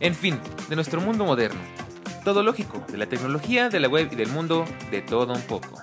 En fin, de nuestro mundo moderno. Todo lógico, de la tecnología, de la web y del mundo, de todo un poco.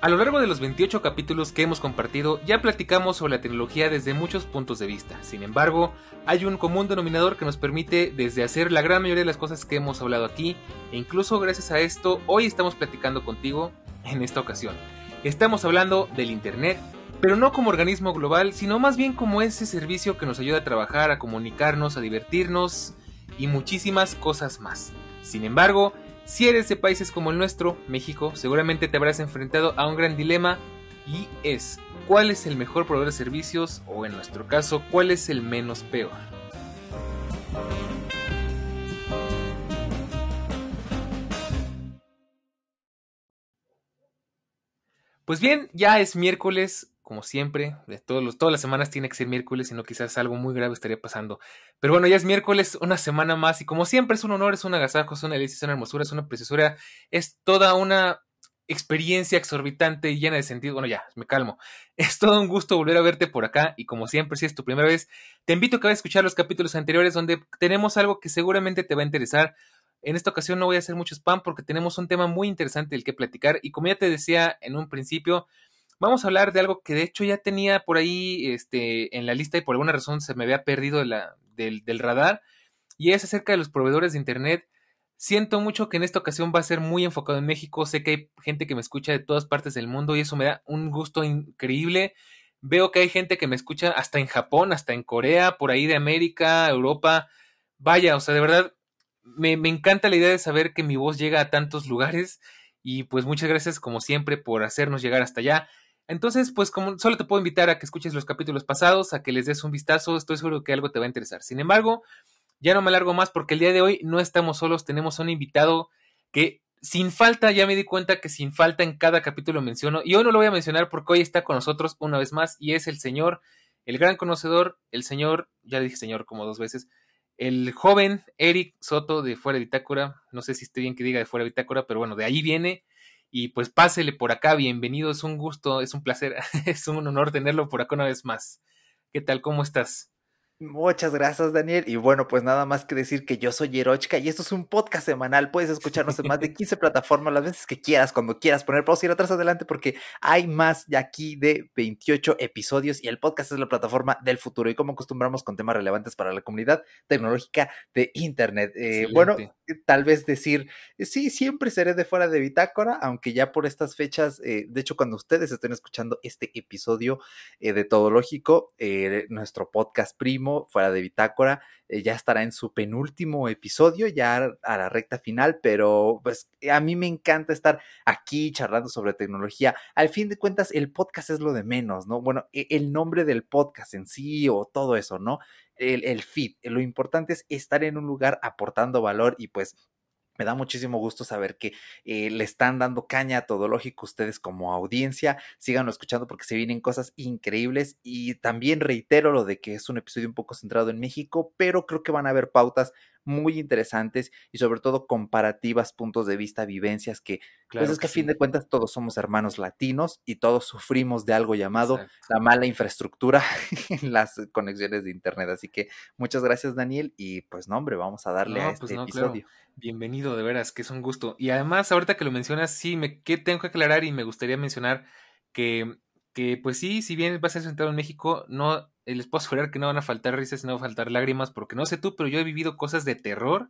A lo largo de los 28 capítulos que hemos compartido, ya platicamos sobre la tecnología desde muchos puntos de vista. Sin embargo, hay un común denominador que nos permite desde hacer la gran mayoría de las cosas que hemos hablado aquí, e incluso gracias a esto, hoy estamos platicando contigo en esta ocasión. Estamos hablando del Internet, pero no como organismo global, sino más bien como ese servicio que nos ayuda a trabajar, a comunicarnos, a divertirnos y muchísimas cosas más. Sin embargo, si eres de países como el nuestro, México, seguramente te habrás enfrentado a un gran dilema y es cuál es el mejor proveedor de servicios o en nuestro caso cuál es el menos peor. Pues bien, ya es miércoles, como siempre, de todos los, todas las semanas tiene que ser miércoles, sino quizás algo muy grave estaría pasando. Pero bueno, ya es miércoles, una semana más, y como siempre es un honor, es un agasajo, es una delicia, es una hermosura, es una preciosura, es toda una experiencia exorbitante y llena de sentido. Bueno, ya, me calmo. Es todo un gusto volver a verte por acá, y como siempre, si es tu primera vez, te invito a que vayas a escuchar los capítulos anteriores donde tenemos algo que seguramente te va a interesar. En esta ocasión no voy a hacer mucho spam porque tenemos un tema muy interesante del que platicar, y como ya te decía en un principio, vamos a hablar de algo que de hecho ya tenía por ahí este, en la lista y por alguna razón se me había perdido la, del, del radar, y es acerca de los proveedores de Internet. Siento mucho que en esta ocasión va a ser muy enfocado en México. Sé que hay gente que me escucha de todas partes del mundo y eso me da un gusto increíble. Veo que hay gente que me escucha hasta en Japón, hasta en Corea, por ahí de América, Europa. Vaya, o sea, de verdad, me, me encanta la idea de saber que mi voz llega a tantos lugares. Y pues muchas gracias como siempre por hacernos llegar hasta allá. Entonces, pues como solo te puedo invitar a que escuches los capítulos pasados, a que les des un vistazo, estoy seguro que algo te va a interesar. Sin embargo, ya no me alargo más porque el día de hoy no estamos solos, tenemos un invitado que sin falta, ya me di cuenta que sin falta en cada capítulo menciono, y hoy no lo voy a mencionar porque hoy está con nosotros una vez más, y es el señor, el gran conocedor, el señor, ya le dije señor como dos veces, el joven Eric Soto de Fuera de Bitácora, no sé si esté bien que diga de Fuera de Bitácora, pero bueno, de ahí viene, y pues pásele por acá, bienvenido, es un gusto, es un placer, es un honor tenerlo por acá una vez más. ¿Qué tal? ¿Cómo estás? Muchas gracias, Daniel. Y bueno, pues nada más que decir que yo soy Erochka y esto es un podcast semanal. Puedes escucharnos en más de 15 plataformas las veces que quieras, cuando quieras poner pausa y ir atrás adelante, porque hay más de aquí de 28 episodios y el podcast es la plataforma del futuro. Y como acostumbramos con temas relevantes para la comunidad tecnológica de Internet. Eh, bueno, tal vez decir, sí, siempre seré de fuera de Bitácora, aunque ya por estas fechas, eh, de hecho, cuando ustedes estén escuchando este episodio eh, de Todo Lógico, eh, nuestro podcast primo, fuera de Bitácora, eh, ya estará en su penúltimo episodio, ya a la recta final, pero pues a mí me encanta estar aquí charlando sobre tecnología. Al fin de cuentas, el podcast es lo de menos, ¿no? Bueno, e, el nombre del podcast en sí o todo eso, ¿no? El, el feed, lo importante es estar en un lugar aportando valor y pues me da muchísimo gusto saber que eh, le están dando caña a todo lógico ustedes como audiencia. Síganlo escuchando porque se vienen cosas increíbles. Y también reitero lo de que es un episodio un poco centrado en México, pero creo que van a haber pautas muy interesantes y sobre todo comparativas, puntos de vista, vivencias que, claro pues es que, a fin de cuentas todos somos hermanos latinos y todos sufrimos de algo llamado Exacto. la mala infraestructura en las conexiones de internet. Así que muchas gracias Daniel y pues no hombre, vamos a darle no, a este pues no, episodio. Claro. Bienvenido, de veras, que es un gusto. Y además, ahorita que lo mencionas, sí, me que tengo que aclarar y me gustaría mencionar que, que pues sí, si bien va a ser centrado en México, no eh, les puedo asegurar que no van a faltar risas, no van a faltar lágrimas, porque no sé tú, pero yo he vivido cosas de terror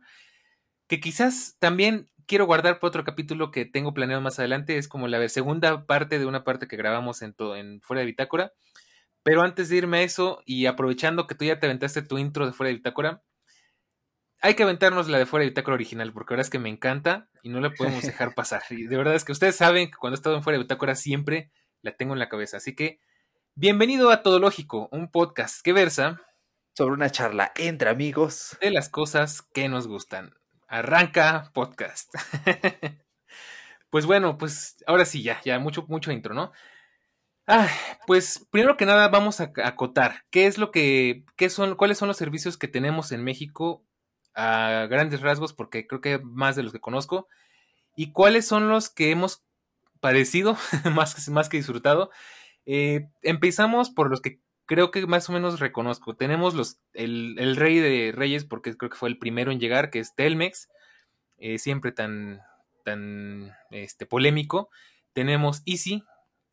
que quizás también quiero guardar por otro capítulo que tengo planeado más adelante. Es como la segunda parte de una parte que grabamos en, to, en Fuera de Bitácora. Pero antes de irme a eso y aprovechando que tú ya te aventaste tu intro de Fuera de Bitácora, hay que aventarnos la de fuera de bitácora original, porque la verdad es que me encanta y no la podemos dejar pasar. Y de verdad es que ustedes saben que cuando he estado en fuera de bitácora siempre la tengo en la cabeza. Así que, bienvenido a Todo Lógico, un podcast que versa sobre una charla entre amigos de las cosas que nos gustan. Arranca podcast. pues bueno, pues ahora sí, ya, ya, mucho, mucho intro, ¿no? Ah, pues primero que nada vamos a acotar qué es lo que, qué son, cuáles son los servicios que tenemos en México a grandes rasgos, porque creo que más de los que conozco, y cuáles son los que hemos padecido, más, más que disfrutado. Eh, empezamos por los que creo que más o menos reconozco. Tenemos los, el, rey de reyes, porque creo que fue el primero en llegar, que es Telmex, eh, siempre tan, tan este, polémico. Tenemos Easy,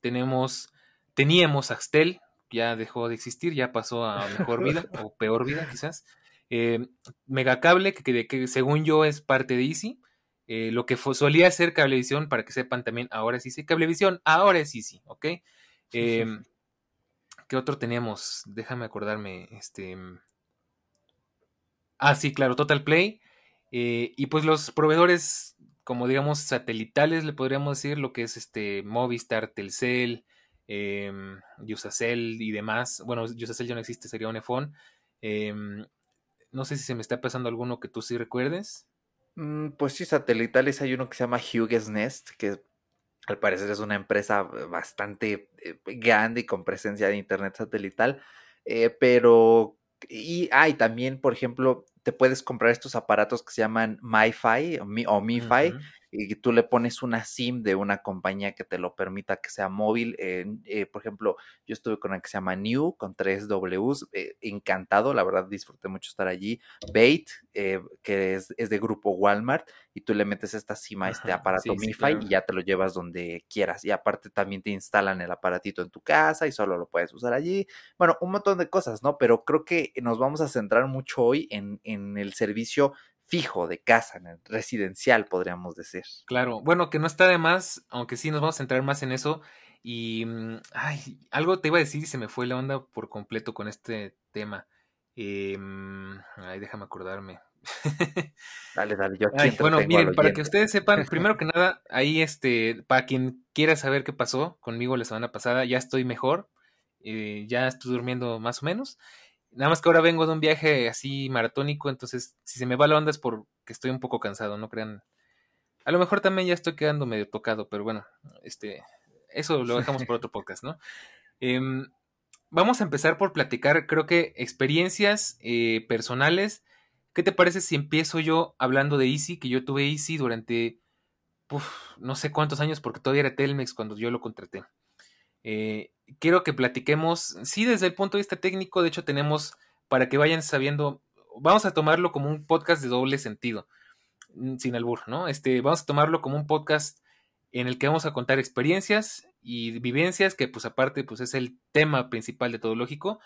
tenemos Teníamos Axtel, ya dejó de existir, ya pasó a mejor vida o peor vida quizás. Eh, Megacable, que, que, según yo es parte de Easy. Eh, lo que solía ser Cablevisión, para que sepan también, ahora es Easy. Cablevisión, ahora es Easy, ¿ok? Em, ¿Qué otro teníamos? Déjame acordarme. Este. Ah, sí, claro, Total Play. Eh, y pues los proveedores, como digamos, satelitales, le podríamos decir, lo que es este Movistar, Telcel, eh, Yusacell y demás. Bueno, Yusacell ya no existe, sería un iPhone. Em, no sé si se me está pasando alguno que tú sí recuerdes. Mm, pues sí, satelitales hay uno que se llama Hughes Nest, que al parecer es una empresa bastante eh, grande y con presencia de internet satelital, eh, pero y hay también, por ejemplo, te puedes comprar estos aparatos que se llaman MiFi o, Mi, MiFi, y tú le pones una SIM de una compañía que te lo permita que sea móvil. Eh, por ejemplo, yo estuve con el que se llama New, con tres Ws, eh, encantado, la verdad disfruté mucho estar allí. Bait, eh, que es, de grupo Walmart, y tú le metes esta SIM a este aparato MiFi y ya te lo llevas donde quieras. Y aparte también te instalan el aparatito en tu casa y solo lo puedes usar allí. Bueno, un montón de cosas, ¿no? Pero creo que nos vamos a centrar mucho hoy en, en el servicio fijo de casa, en el residencial, podríamos decir. Claro, bueno, que no está de más, aunque sí nos vamos a centrar más en eso. Y, mm, ay, algo te iba a decir y se me fue la onda por completo con este tema. Em, ay, déjame acordarme. dale, dale, yo aquí Bueno, miren, para que ustedes sepan, primero que nada, ahí este, para quien quiera saber qué pasó conmigo la semana pasada, ya estoy mejor, eh, ya estoy durmiendo más o menos. Nada más que ahora vengo de un viaje así maratónico, entonces si se me va la onda es porque estoy un poco cansado, no crean. A lo mejor también ya estoy quedando medio tocado, pero bueno, este, eso lo dejamos por otro podcast, ¿no? Em, vamos a empezar por platicar, creo que experiencias eh, personales. ¿Qué te parece si empiezo yo hablando de Easy? Que yo tuve Easy durante no sé cuántos años, porque todavía era Telmex cuando yo lo contraté. Eh, quiero que platiquemos, sí, desde el punto de vista técnico, de hecho tenemos, para que vayan sabiendo, vamos a tomarlo como un podcast de doble sentido, mm, sin albur, ¿no? Este, vamos a tomarlo como un podcast en el que vamos a contar experiencias y vivencias, que pues aparte pues es el tema principal de todo lógico.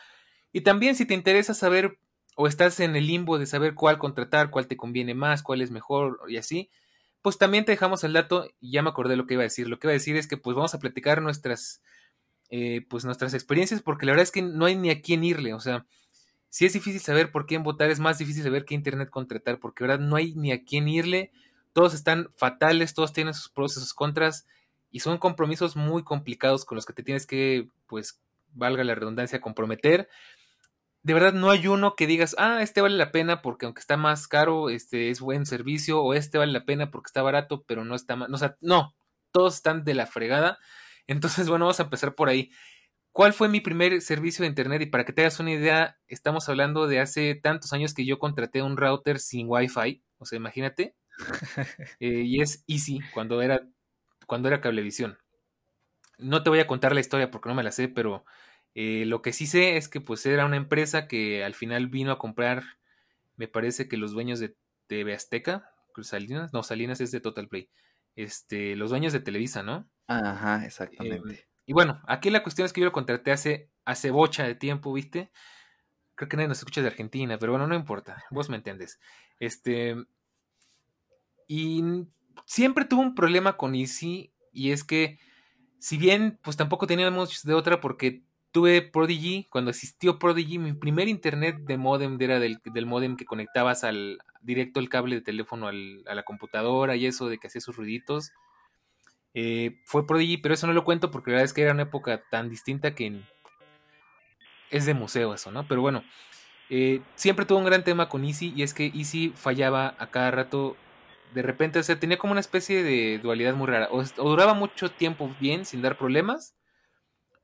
Y también si te interesa saber o estás en el limbo de saber cuál contratar, cuál te conviene más, cuál es mejor y así, pues también te dejamos el dato y ya me acordé lo que iba a decir. Lo que iba a decir es que pues vamos a platicar nuestras eh, pues nuestras experiencias, porque la verdad es que no hay ni a quién irle, o sea, si es difícil saber por quién votar, es más difícil saber qué internet contratar, porque verdad no hay ni a quién irle, todos están fatales, todos tienen sus pros y sus contras, y son compromisos muy complicados con los que te tienes que, pues, valga la redundancia, comprometer. De verdad no hay uno que digas, ah, este vale la pena porque aunque está más caro, este es buen servicio, o este vale la pena porque está barato, pero no está más, o sea, no, todos están de la fregada. Entonces, bueno, vamos a empezar por ahí. ¿Cuál fue mi primer servicio de Internet? Y para que te hagas una idea, estamos hablando de hace tantos años que yo contraté un router sin Wi-Fi. O sea, imagínate. Eh, y es Easy cuando era, cuando era Cablevisión. No te voy a contar la historia porque no me la sé, pero eh, lo que sí sé es que pues era una empresa que al final vino a comprar, me parece que los dueños de TV Azteca, Salinas, no, Salinas es de Total Play, este, los dueños de Televisa, ¿no? Ajá, em, exactamente. y bueno, aquí la cuestión es que yo lo contraté hace, hace bocha de tiempo, ¿viste? Creo que nadie nos escucha de Argentina, pero bueno, no importa, vos me entiendes. Este. Y siempre tuve un problema con Easy, y es que, si bien, pues tampoco teníamos de otra, porque tuve Prodigy, cuando existió Prodigy, mi primer internet de modem era del, del modem que conectabas al, directo el cable de teléfono a la computadora y eso de que hacía sus ruiditos. Eh, fue Prodigy, pero eso no lo cuento porque la verdad es que era una época tan distinta que es de museo eso, ¿no? Pero bueno, eh, siempre tuvo un gran tema con Easy y es que Easy fallaba a cada rato. De repente, o sea, tenía como una especie de dualidad muy rara. O, duraba mucho tiempo bien sin dar problemas.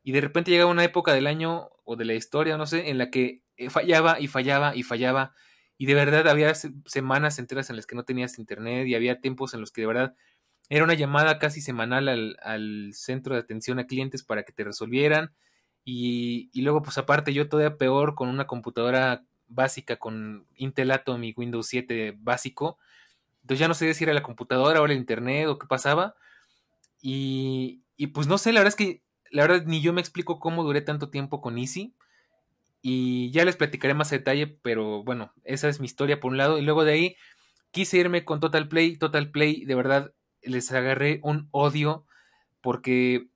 Y de repente llegaba una época del año o de la historia, no sé, en la que eh, fallaba y fallaba y fallaba. Y de verdad había semanas enteras en las que no tenías internet y había tiempos en los que de verdad era una llamada casi semanal al, al centro de atención a clientes para que te resolvieran y, luego, pues aparte, yo todavía peor con una computadora básica con Intel Atom y Windows 7 básico. Entonces ya no sé si era la computadora o el internet o qué pasaba. Y, y pues no sé, la verdad es que la verdad ni yo me explico cómo duré tanto tiempo con Easy. Y ya les platicaré más a detalle, pero bueno, esa es mi historia por un lado. Y luego de ahí quise irme con Total Play. Total Play, de verdad, les agarré un odio porque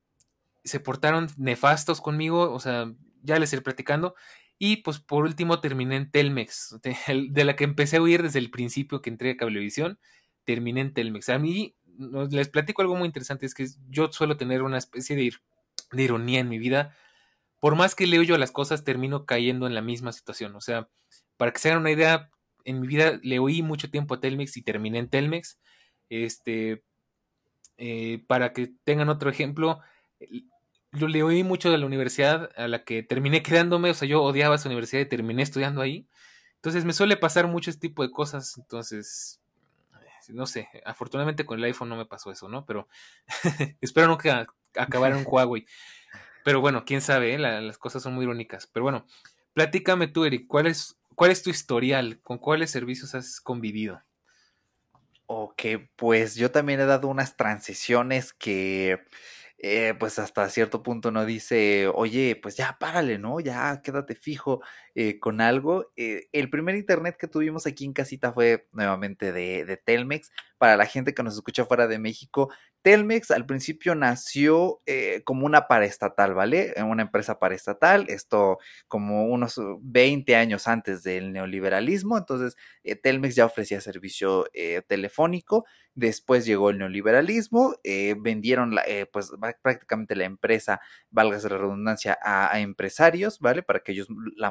se portaron nefastos conmigo, o sea, ya les iré platicando. Y pues por último terminé en Telmex, de, la que empecé a huir desde el principio que entré a Cablevisión, terminé en Telmex. A mí les platico algo muy interesante, es que yo suelo tener una especie de, de ironía en mi vida. Por más que leo yo las cosas, termino cayendo en la misma situación. O sea, para que se hagan una idea, en mi vida le oí mucho tiempo a Telmex y terminé en Telmex. Este, eh, para que tengan otro ejemplo, yo le oí mucho de la universidad a la que terminé quedándome, o sea, yo odiaba esa universidad y terminé estudiando ahí. Entonces me suele pasar mucho este tipo de cosas, entonces, no sé, afortunadamente con el iPhone no me pasó eso, ¿no? Pero espero nunca acabar en un Huawei. Pero bueno, quién sabe, ¿eh? las cosas son muy irónicas. Pero bueno, platícame tú, Eric, ¿cuál es, cuál es tu historial? ¿Con cuáles servicios has convivido? Ok, pues yo también he dado unas transiciones que eh, pues hasta cierto punto no dice, oye, pues ya párale, ¿no? Ya quédate fijo eh, con algo. Eh, el primer internet que tuvimos aquí en casita fue nuevamente de, Telmex. Para la gente que nos escucha fuera de México, Telmex al principio nació eh, como una paraestatal, ¿vale? Una empresa paraestatal, esto como unos 20 años antes del neoliberalismo, entonces Telmex ya ofrecía servicio telefónico, después llegó el neoliberalismo, vendieron pues prácticamente la empresa, valga la redundancia, a, empresarios, ¿vale? Para que ellos la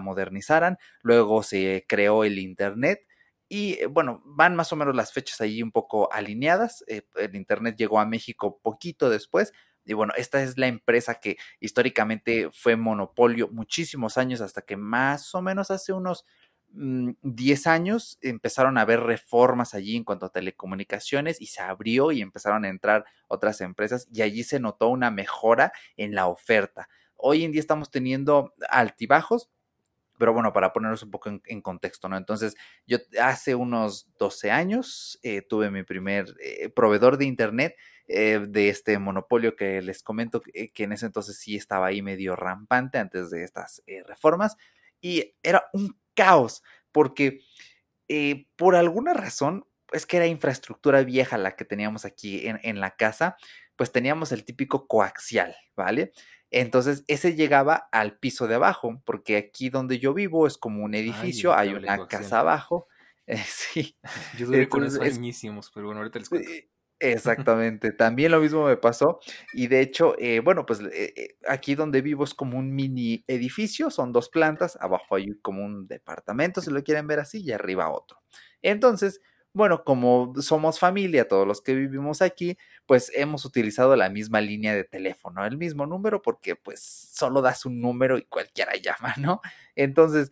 luego se creó el Internet, y eh, bueno, van más o menos las fechas ahí un poco alineadas. Eh, el Internet llegó a México poquito después. Y bueno, esta es la empresa que históricamente fue monopolio muchísimos años hasta que más o menos hace unos 10 mm, años empezaron a haber reformas allí en cuanto a telecomunicaciones y se abrió y empezaron a entrar otras empresas y allí se notó una mejora en la oferta. Hoy en día estamos teniendo altibajos, pero bueno, para ponernos un poco en, contexto, ¿no? Entonces, yo hace unos 12 años eh, tuve mi primer eh, proveedor de Internet eh, de este monopolio que les comento, que en ese entonces sí estaba ahí medio rampante antes de estas reformas, y era un caos, porque por alguna razón, es que era infraestructura vieja la que teníamos aquí en, en la casa, pues teníamos el típico coaxial, ¿vale? Entonces, ese llegaba al piso de abajo, porque aquí donde yo vivo es como un edificio, hay una casa abajo. sí. Yo duré con eso añísimos, pero bueno, ahorita les cuento. Exactamente, también lo mismo me pasó y de hecho, eh, bueno, pues eh, eh, aquí donde vivo es como un mini edificio, son dos plantas, abajo hay como un departamento, si lo quieren ver así, y arriba otro. Entonces, bueno, como somos familia, todos los que vivimos aquí, pues hemos utilizado la misma línea de teléfono, el mismo número, porque pues solo das un número y cualquiera llama, ¿no? Entonces,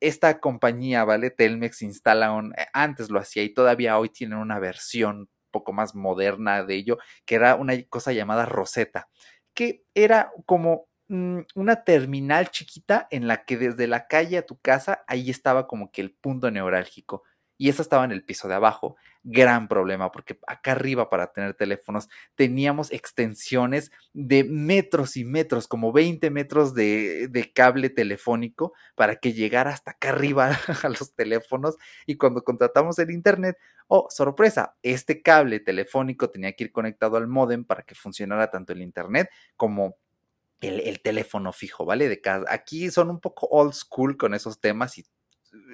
esta compañía, ¿vale? Telmex instala un, eh, antes lo hacía y todavía hoy tienen una versión poco más moderna de ello, que era una cosa llamada Rosetta, que era como mm, una terminal chiquita en la que desde la calle a tu casa, ahí estaba como que el punto neurálgico y esa estaba en el piso de abajo. Gran problema, porque acá arriba para tener teléfonos teníamos extensiones de metros y metros, como 20 metros de, cable telefónico para que llegara hasta acá arriba a los teléfonos. Y cuando contratamos el internet, oh, sorpresa, este cable telefónico tenía que ir conectado al modem para que funcionara tanto el internet como el, el, teléfono fijo, ¿vale? De casa. Aquí son un poco old school con esos temas y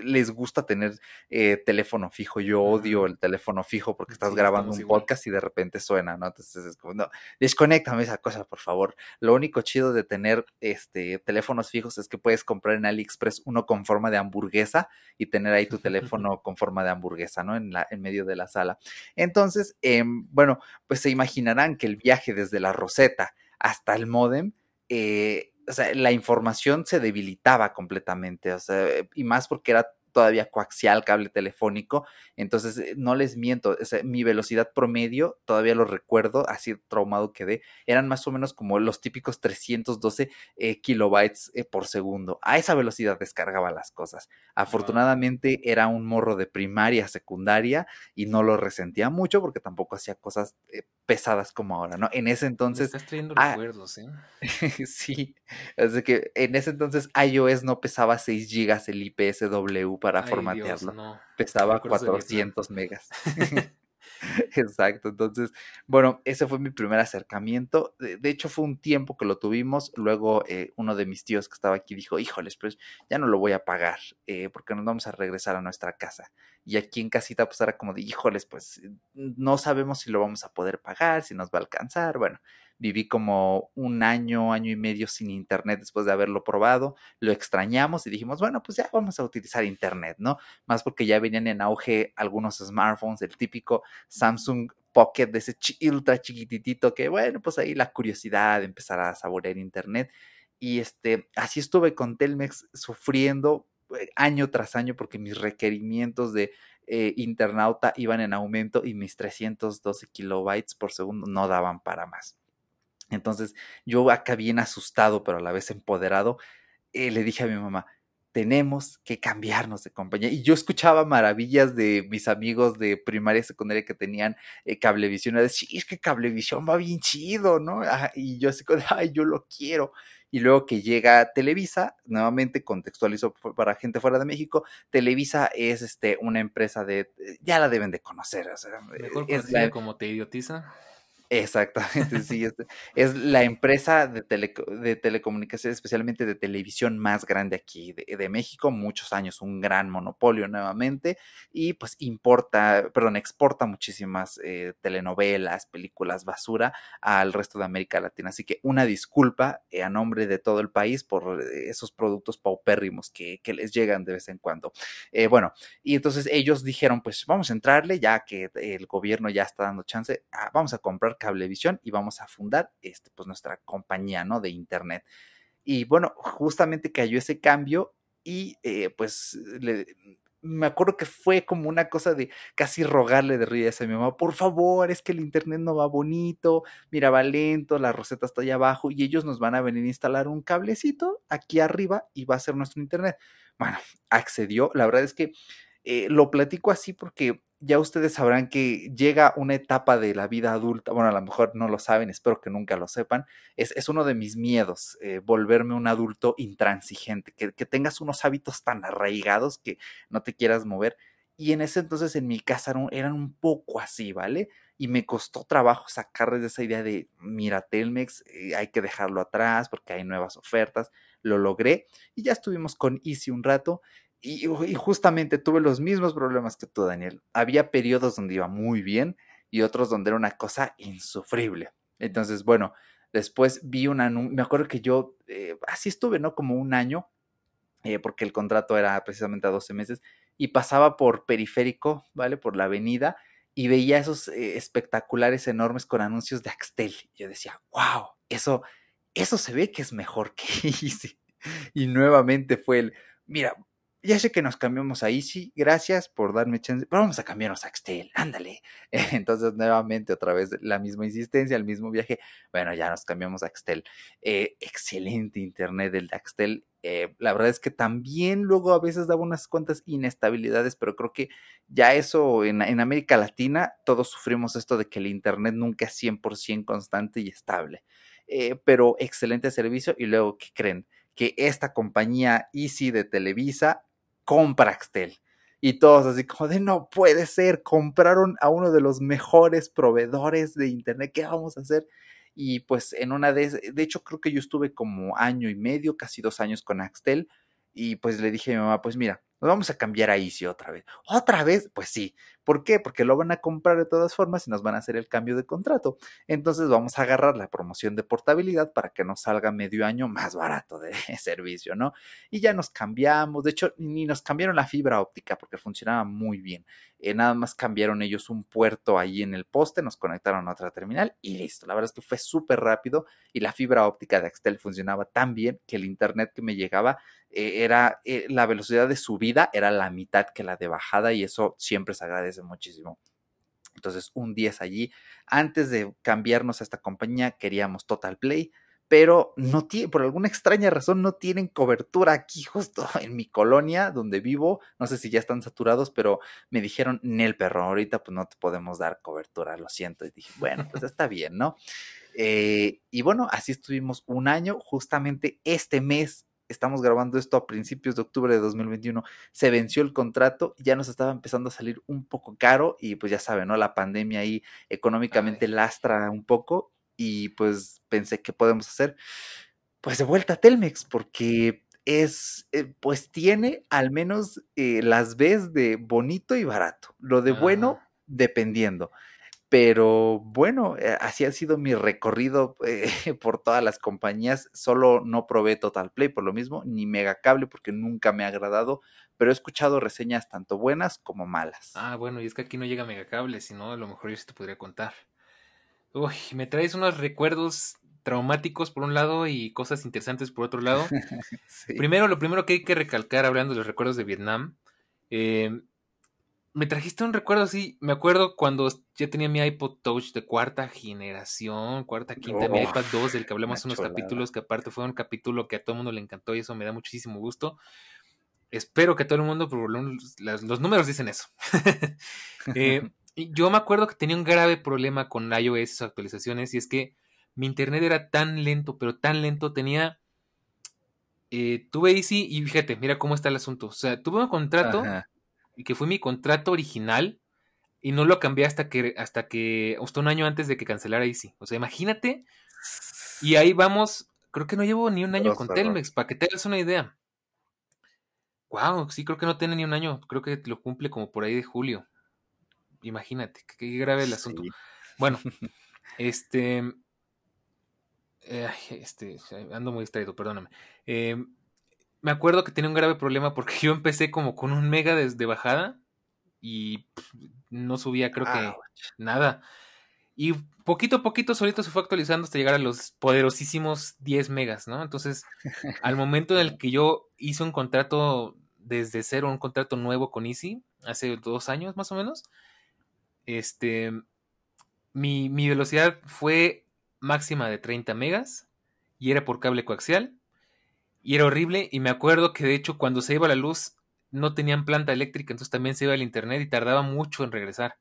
les gusta tener eh, teléfono fijo. Yo odio el teléfono fijo porque estás grabando un podcast y de repente suena, ¿no? Entonces es como, no, desconéctame esa cosa, por favor. Lo único chido de tener este teléfonos fijos es que puedes comprar en AliExpress uno con forma de hamburguesa y tener ahí tu teléfono con forma de hamburguesa, ¿no? En, la, en medio de la sala. Entonces, em, bueno, pues se imaginarán que el viaje desde la Rosetta hasta el modem, eh, o sea, la información se debilitaba completamente, o sea, y más porque era todavía coaxial, cable telefónico. Entonces, eh, no les miento, mi velocidad promedio, todavía lo recuerdo, así traumado quedé, eran más o menos como los típicos 312 eh, kilobytes eh, por segundo. A esa velocidad descargaba las cosas. Afortunadamente era un morro de primaria, secundaria y no lo resentía mucho porque tampoco hacía cosas pesadas como ahora, ¿no? En ese entonces... estás trayendo ah, recuerdos, ¿eh? sí, es que en ese entonces iOS no pesaba 6 gigas el IPSW para formatearlo. Pesaba 400 megas. Exacto, entonces, bueno, ese fue mi primer acercamiento. De, hecho, fue un tiempo que lo tuvimos. Luego, eh, uno de mis tíos que estaba aquí dijo: Híjoles, pues ya no lo voy a pagar eh, porque nos vamos a regresar a nuestra casa. Y aquí en casita, pues era como de: Híjoles, pues no sabemos si lo vamos a poder pagar, si nos va a alcanzar. Bueno, viví como un año, año y medio sin internet después de haberlo probado, lo extrañamos y dijimos, bueno, pues ya vamos a utilizar internet, ¿no? Más porque ya venían en auge algunos smartphones, el típico Samsung Pocket de ese ultra chiquititito que, bueno, pues ahí la curiosidad de empezar a saborear internet. Y este, así estuve con Telmex sufriendo eh, año tras año porque mis requerimientos de eh, internauta iban en aumento y mis 312 kilobytes por segundo no daban para más. Entonces yo acá bien asustado, pero a la vez empoderado, eh, le dije a mi mamá, tenemos que cambiarnos de compañía. Y yo escuchaba maravillas de mis amigos de primaria y secundaria que tenían eh, cablevisión. Y decía, sí, es que cablevisión va bien chido, ¿no? y yo así, ay, yo lo quiero. Y luego que llega Televisa, nuevamente contextualizo para gente fuera de México, Televisa es este, una empresa de, ya la deben de conocer. O sea, Mejor es la, como te idiotiza. Exactamente, sí. Es, es la empresa de, de telecomunicaciones, especialmente de televisión más grande aquí de, México, muchos años, un gran monopolio nuevamente, y pues importa, perdón, exporta muchísimas eh, telenovelas, películas basura al resto de América Latina. Así que una disculpa eh, a nombre de todo el país por esos productos paupérrimos que, que les llegan de vez en cuando. Eh, bueno, y entonces ellos dijeron, pues vamos a entrarle, ya que el gobierno ya está dando chance, ah, vamos a comprar Cablevisión y vamos a fundar este, pues, nuestra compañía, ¿no? De Internet. Y bueno, justamente cayó ese cambio y eh, pues me acuerdo que fue como una cosa de casi rogarle de ríos a mi mamá, por favor, es que el internet no va bonito, mira, va lento, la roseta está allá abajo y ellos nos van a venir a instalar un cablecito aquí arriba y va a ser nuestro internet. Bueno, accedió, la verdad es que eh, lo platico así porque ya ustedes sabrán que llega una etapa de la vida adulta, bueno, a lo mejor no lo saben, espero que nunca lo sepan, es, es uno de mis miedos, eh, volverme un adulto intransigente, que, que, tengas unos hábitos tan arraigados que no te quieras mover. Y en ese entonces en mi casa eran un poco así, ¿vale? Y me costó trabajo sacarles esa idea de, mira, Telmex, eh, hay que dejarlo atrás porque hay nuevas ofertas. Lo logré y ya estuvimos con Easy un rato y, justamente tuve los mismos problemas que tú, Daniel. Había periodos donde iba muy bien y otros donde era una cosa insufrible. Entonces, bueno, después vi una, me acuerdo que yo, eh, así estuve, ¿no? Como un año, eh, porque el contrato era precisamente a 12 meses, y pasaba por periférico, ¿vale? Por la avenida, y veía esos eh, espectaculares enormes con anuncios de Axtel. Yo decía, wow, eso, eso se ve que es mejor que Easy. Y nuevamente fue el, mira, ya sé que nos cambiamos a Easy, gracias por darme chance, pero vamos a cambiarnos a Axtel, ándale. Entonces, nuevamente, otra vez la misma insistencia, el mismo viaje. Bueno, ya nos cambiamos a Axtel. Eh, excelente internet del de Axtel. Eh, la verdad es que también luego a veces daba unas cuantas inestabilidades, pero creo que ya eso en, en América Latina todos sufrimos esto de que el internet nunca es 100% constante y estable. Eh, pero excelente servicio y luego, ¿qué creen? que esta compañía Easy de Televisa compra Axtel. Y todos así como de no puede ser, compraron a uno de los mejores proveedores de Internet, ¿qué vamos a hacer? Y pues en una de, de hecho creo que yo estuve como año y medio, casi dos años con Axtel, y pues le dije a mi mamá, pues mira, nos vamos a cambiar a Easy otra vez. ¿Otra vez? Pues sí. ¿Por qué? Porque lo van a comprar de todas formas y nos van a hacer el cambio de contrato. Entonces vamos a agarrar la promoción de portabilidad para que nos salga medio año más barato de servicio, ¿no? Y ya nos cambiamos. De hecho, ni nos cambiaron la fibra óptica porque funcionaba muy bien. Eh, nada más cambiaron ellos un puerto ahí en el poste, nos conectaron a otra terminal y listo. La verdad es que fue súper rápido y la fibra óptica de Axtel funcionaba tan bien que el internet que me llegaba eh, era eh, la velocidad de subida era la mitad que la de bajada y eso siempre se agradece muchísimo. Entonces, un 10 allí. Antes de cambiarnos a esta compañía, queríamos Total Play, pero no tiene, por alguna extraña razón no tienen cobertura aquí justo en mi colonia donde vivo. No sé si ya están saturados, pero me dijeron, Nel perro, ahorita pues no te podemos dar cobertura, lo siento. Y dije, bueno, pues está bien, ¿no? Eh, y bueno, así estuvimos un año, justamente este mes estamos grabando esto a principios de octubre de 2021, se venció el contrato, ya nos estaba empezando a salir un poco caro y pues ya saben, ¿no? La pandemia ahí económicamente lastra un poco y pues pensé, ¿qué podemos hacer? Pues de vuelta a Telmex, porque es, eh, pues tiene al menos eh, las ves de bonito y barato. Lo de bueno, dependiendo. Pero bueno, eh, así ha sido mi recorrido eh, por todas las compañías. Solo no probé Total Play por lo mismo, ni Megacable porque nunca me ha agradado, pero he escuchado reseñas tanto buenas como malas. Ah, bueno, y es que aquí no llega Megacable, si no, a lo mejor yo sí te podría contar. Uy, me traes unos recuerdos traumáticos por un lado y cosas interesantes por otro lado. Primero, lo primero que hay que recalcar hablando de los recuerdos de Vietnam, eh, me trajiste un recuerdo así. Me acuerdo cuando ya tenía mi iPod Touch de cuarta generación, cuarta, quinta, mi iPad 2, del que hablamos unos capítulos, que aparte fue un capítulo que a todo el mundo le encantó y eso me da muchísimo gusto. Espero que a todo el mundo, pero los, números dicen eso. eh, yo me acuerdo que tenía un grave problema con iOS, sus actualizaciones, y es que mi internet era tan lento, pero tan lento, tenía... Eh, tuve Easy y fíjate, mira cómo está el asunto. O sea, tuve un contrato y que fue mi contrato original y no lo cambié hasta que, hasta que, hasta un año antes de que cancelara Easy. O sea, imagínate. Y ahí vamos, creo que no llevo ni un año con Telmex, para que te hagas una idea. Wow, sí, creo que no tiene ni un año, creo que lo cumple como por ahí de julio. Imagínate, qué grave el asunto. Bueno, este, este, ando muy distraído, perdóname. Eh, me acuerdo que tenía un grave problema porque yo empecé como con un mega desde bajada y no subía creo que nada. Y poquito a poquito solito se fue actualizando hasta llegar a los poderosísimos 10 megas, ¿no? Entonces, al momento en el que yo hice un contrato desde cero, un contrato nuevo con Easy, hace dos años más o menos, este, mi, mi velocidad fue máxima de 30 megas y era por cable coaxial y era horrible. Y me acuerdo que de hecho cuando se iba la luz no tenían planta eléctrica, entonces también se iba el internet y tardaba mucho en regresar.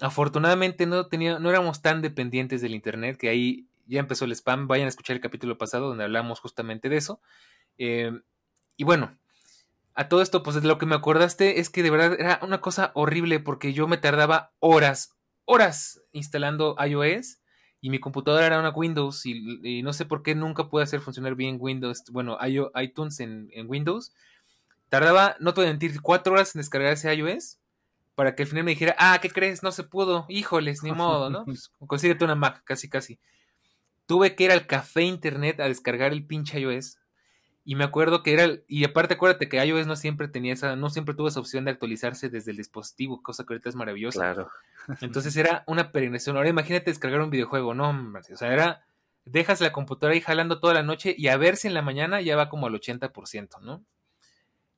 Afortunadamente no, tenía, no éramos tan dependientes del internet, que ahí ya empezó el spam. Vayan a escuchar el capítulo pasado donde hablamos justamente de eso. Eh, y bueno, a todo esto, pues lo que me acordaste es que de verdad era una cosa horrible porque yo me tardaba horas, horas instalando iOS y mi computadora era una Windows y, no sé por qué nunca pude hacer funcionar bien Windows, bueno, iTunes en, Windows. Tardaba, no te voy a mentir, cuatro horas en descargar ese iOS para que al final me dijera, ah, ¿qué crees? No se pudo, híjoles, ni modo, ¿no? Pues, consíguete una Mac, casi, casi. Tuve que ir al café internet a descargar el pinche iOS y me acuerdo que era, y aparte acuérdate que iOS no siempre tenía esa, no siempre tuvo esa opción de actualizarse desde el dispositivo, cosa que ahorita es maravillosa. Claro. Entonces era una peregrinación. Ahora imagínate descargar un videojuego, no, hombre, o sea, era, dejas la computadora ahí jalando toda la noche y a ver si en la mañana ya va como al 80%, ¿no?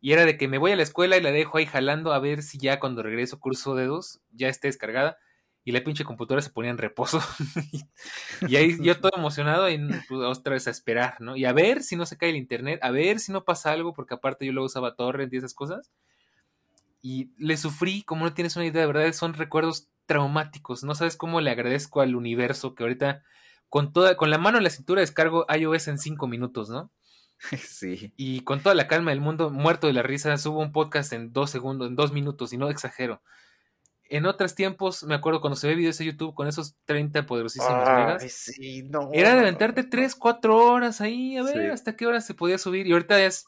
Y era de que me voy a la escuela y la dejo ahí jalando a ver si ya cuando regreso curso dedos ya esté descargada y la pinche computadora se ponía en reposo. y ahí yo todo emocionado y pues, otra vez a esperar, ¿no? Y a ver si no se cae el internet, a ver si no pasa algo, porque aparte yo luego usaba torrent y esas cosas. Y le sufrí, como no tienes una idea, de verdad, son recuerdos traumáticos. No sabes cómo le agradezco al universo que ahorita con toda, con la mano en la cintura descargo iOS en cinco minutos, ¿no? Sí. Y con toda la calma del mundo, muerto de la risa, subo un podcast en dos segundos, en dos minutos, y no exagero en otros tiempos, me acuerdo cuando se ve videos de YouTube con esos 30 poderosísimos megas. era de aventarte 3, 4 horas ahí, a ver hasta qué hora se podía subir. Y ahorita es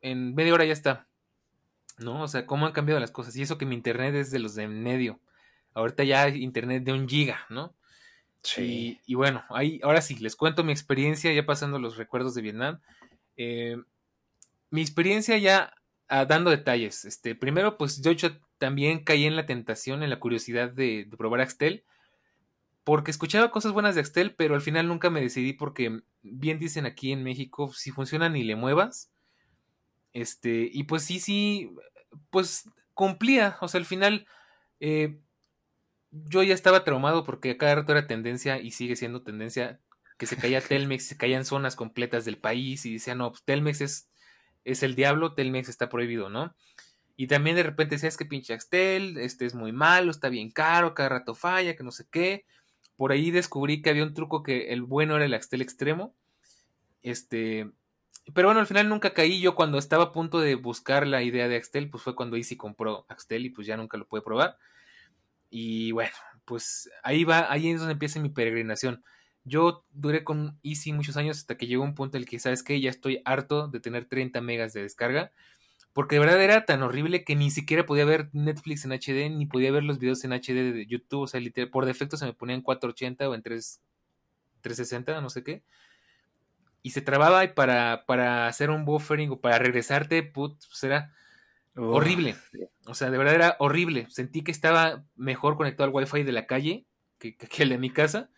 en media hora ya está. ¿No? O sea, cómo han cambiado las cosas. Y eso que mi internet es de los de medio. Ahorita ya hay internet de un giga, ¿no? Sí. Y, bueno, ahí, ahora sí, les cuento mi experiencia, ya pasando los recuerdos de Vietnam. Eh, mi experiencia ya ah, dando detalles. Este, primero, pues yo, también caí en la tentación, en la curiosidad de, probar Axtel. Porque escuchaba cosas buenas de Axtel, pero al final nunca me decidí porque bien dicen aquí en México, si funciona ni le muevas. Este, y pues sí, sí, pues cumplía. O sea, al final eh, yo ya estaba traumado porque a cada rato era tendencia y sigue siendo tendencia que se caía Telmex, se caían zonas completas del país y decían, no, pues Telmex es, es el diablo, Telmex está prohibido, ¿no? Y también de repente decías que pinche Axtel, este es muy malo, está bien caro, cada rato falla, que no sé qué. Por ahí descubrí que había un truco que el bueno era el Axtel extremo. Este, pero bueno, al final nunca caí. Yo cuando estaba a punto de buscar la idea de Axtel, pues fue cuando Easy compró Axtel y pues ya nunca lo pude probar. Y bueno, pues ahí va, ahí es donde empieza mi peregrinación. Yo duré con Easy muchos años hasta que llegó un punto en el que, ¿sabes qué? Ya estoy harto de tener 30 megas de descarga. Porque de verdad era tan horrible que ni siquiera podía ver Netflix en HD, ni podía ver los videos en HD de YouTube. O sea, literal, por defecto se me ponía en 480 o en 3, 360, no sé qué. Y se trababa y para, para hacer un buffering o para regresarte, put, pues era horrible. O sea, de verdad era horrible. Sentí que estaba mejor conectado al wifi de la calle que, que el de mi casa.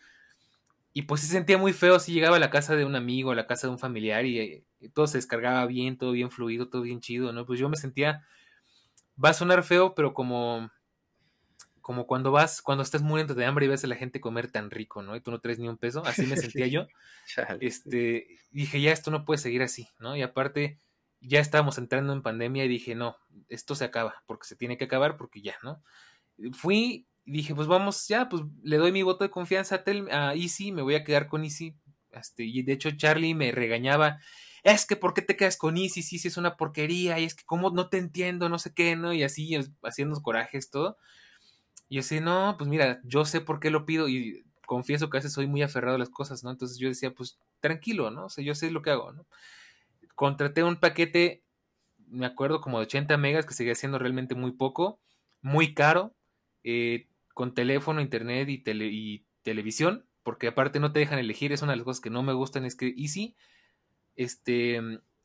Y pues se sentía muy feo si llegaba a la casa de un amigo, a la casa de un familiar y, todo se descargaba bien, todo bien fluido, todo bien chido, ¿no? Pues yo me sentía, va a sonar feo, pero como, como cuando vas, cuando estás muriendo de hambre y ves a la gente comer tan rico, ¿no? Y tú no traes ni un peso, así me sentía yo. este, dije, ya esto no puede seguir así, ¿no? Y aparte, ya estábamos entrando en pandemia y dije, no, esto se acaba, porque se tiene que acabar, porque ya, ¿no? Fui dije, pues vamos, ya, pues le doy mi voto de confianza a, Tel, Easy, me voy a quedar con Easy. Este, y de hecho Charlie me regañaba, es que ¿por qué te quedas con Easy? Sí, sí, es una porquería, y es que como no te entiendo, no sé qué, ¿no? Y así, haciendo corajes, todo. Y yo decía, no, pues mira, yo sé por qué lo pido y confieso que a veces soy muy aferrado a las cosas, ¿no? Entonces yo decía, pues tranquilo, ¿no? O sea, yo sé lo que hago, ¿no? Contraté un paquete, me acuerdo, como de 80 megas, que seguía siendo realmente muy poco, muy caro. Eh, con teléfono, internet y, y televisión, porque aparte no te dejan elegir, es una de las cosas que no me gustan, es que Easy, este,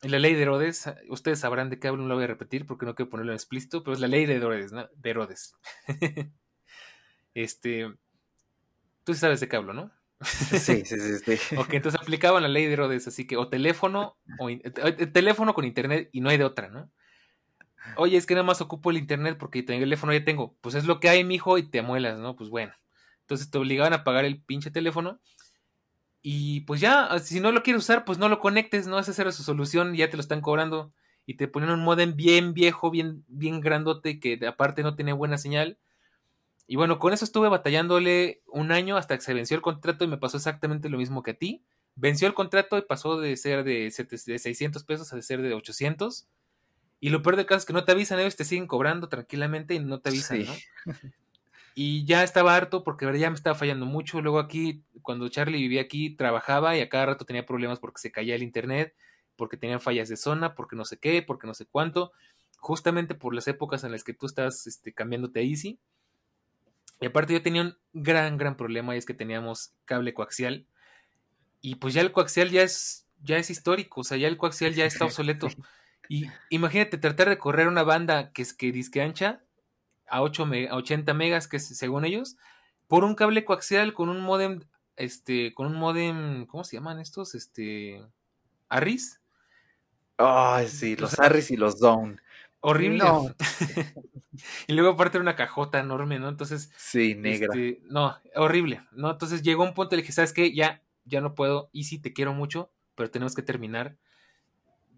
en la ley de Herodes, ustedes sabrán de qué hablo, no lo voy a repetir porque no quiero ponerlo en explícito, pero es la ley de Herodes, ¿no? De Herodes. este, tú sabes de qué hablo, ¿no? sí, sí, sí, sí. ok, entonces aplicaban la ley de Herodes, así que o teléfono, o eh, teléfono con internet y no hay de otra, ¿no? Oye, es que nada más ocupo el internet porque el teléfono ya tengo. Pues es lo que hay, mijo, y te amuelas, ¿no? Pues bueno. Entonces te obligaban a pagar el pinche teléfono. Y pues ya, si no lo quieres usar, pues no lo conectes, ¿no? Esa era su solución, ya te lo están cobrando. Y te ponían un modem bien viejo, bien, bien grandote, que aparte no tenía buena señal. Y bueno, con eso estuve batallándole un año hasta que se venció el contrato y me pasó exactamente lo mismo que a ti. Venció el contrato y pasó de ser de, de 600 pesos a ser de 800. Y lo peor de caso es que no te avisan, ellos te siguen cobrando tranquilamente y no te avisan, ¿no? Y ya estaba harto porque ya me estaba fallando mucho. Luego aquí, cuando Charlie vivía aquí, trabajaba y a cada rato tenía problemas porque se caía el internet, porque tenían fallas de zona, porque no sé qué, porque no sé cuánto. Justamente por las épocas en las que tú estás este, cambiándote a Easy. Y aparte yo tenía un gran, gran problema y es que teníamos cable coaxial. Y pues ya el coaxial ya es, ya es histórico, o sea, ya el coaxial ya está obsoleto. Y imagínate tratar de correr una banda que es que disque ancha a, 8 a 80 megas, que es, según ellos, por un cable coaxial con un modem, este, con un modem, ¿cómo se llaman estos? Este, ARRIS. Ay, sí, los ARRIS y los Zone. Horrible. y luego aparte era una cajota enorme, ¿no? Entonces. Sí, negra. Este, no, horrible, ¿no? Entonces llegó un punto en el que, ¿sabes qué? Ya, ya no puedo. Y sí, te quiero mucho, pero tenemos que terminar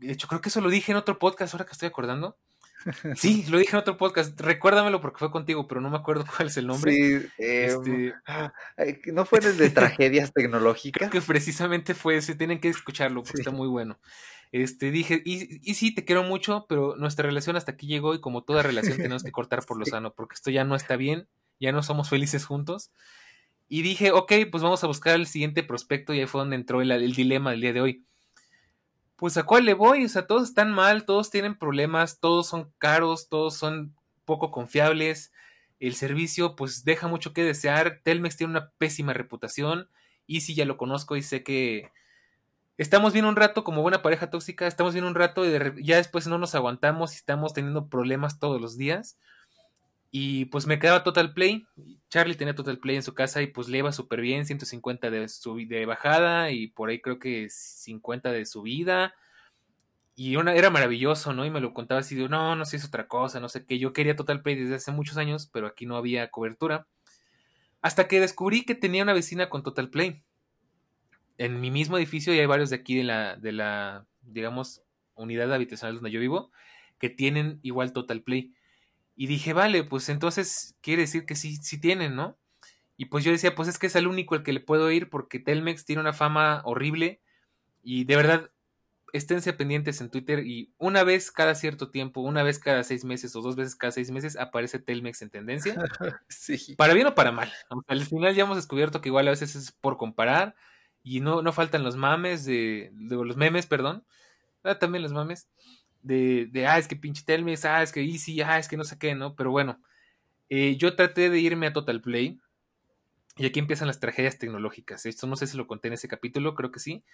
de hecho, creo que eso lo dije en otro podcast, ahora que estoy acordando. Sí, lo dije en otro podcast. Recuérdamelo porque fue contigo, pero no me acuerdo cuál es el nombre. Sí, este... Em, no fue desde tragedias tecnológicas. Creo que precisamente fue ese. Tienen que escucharlo porque está muy bueno. Este, dije, y, y, sí, te quiero mucho, pero nuestra relación hasta aquí llegó y como toda relación tenemos que cortar por lo sano, porque esto ya no está bien, ya no somos felices juntos. Y dije, ok, pues vamos a buscar el siguiente prospecto y ahí fue donde entró el dilema del día de hoy pues a cuál le voy, o sea, todos están mal, todos tienen problemas, todos son caros, todos son poco confiables, el servicio pues deja mucho que desear, Telmex tiene una pésima reputación, y si ya lo conozco y sé que estamos bien un rato como buena pareja tóxica, estamos bien un rato y ya después no nos aguantamos y estamos teniendo problemas todos los días. Y pues me quedaba Total Play. Charlie tenía Total Play en su casa y pues le iba súper bien, 150 de, de bajada y por ahí creo que 50 de subida. Y una, era maravilloso, ¿no? Y me lo contaba así, de, no, no sé, es otra cosa, no sé qué. Yo quería Total Play desde hace muchos años, pero aquí no había cobertura. Hasta que descubrí que tenía una vecina con Total Play. En mi mismo edificio, y hay varios de aquí de la, de la digamos, unidad habitacional donde yo vivo, que tienen igual Total Play. Y dije, vale, pues entonces quiere decir que sí, sí tienen, ¿no? Y pues yo decía, pues es que es el único al que le puedo ir porque Telmex tiene una fama horrible y de verdad esténse pendientes en Twitter y una vez cada cierto tiempo, una vez cada seis meses o dos veces cada seis meses aparece Telmex en tendencia. sí. Para bien o para mal. Al final ya hemos descubierto que igual a veces es por comparar y no, no faltan los mames de, de los memes, perdón. Ah, también los mames de, de, ah, es que pinche Telmex, ah, es que Easy, ah, es que no sé qué, ¿no? Pero bueno, eh, yo traté de irme a Total Play y aquí empiezan las tragedias tecnológicas. Esto no sé si lo conté en ese capítulo, creo que sí.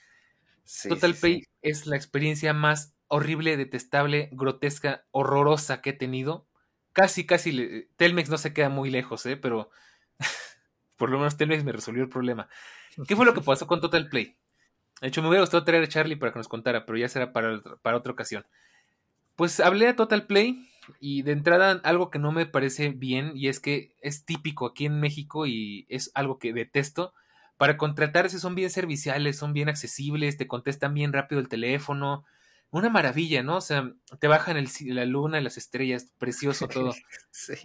Total Play es la experiencia más horrible, detestable, grotesca, horrorosa que he tenido. Casi, casi, Telmex no se queda muy lejos, ¿eh? Pero por lo menos Telmex me resolvió el problema. ¿Qué fue lo que pasó con Total Play? De hecho, me hubiera gustado traer a Charlie para que nos contara, pero ya será para, para otra ocasión. Pues hablé a Total Play y de entrada algo que no me parece bien y es que es típico aquí en México y es algo que detesto. Para contratarse son bien serviciales, son bien accesibles, te contestan bien rápido el teléfono. Una maravilla, ¿no? O sea, te bajan el, la luna, las estrellas, precioso todo.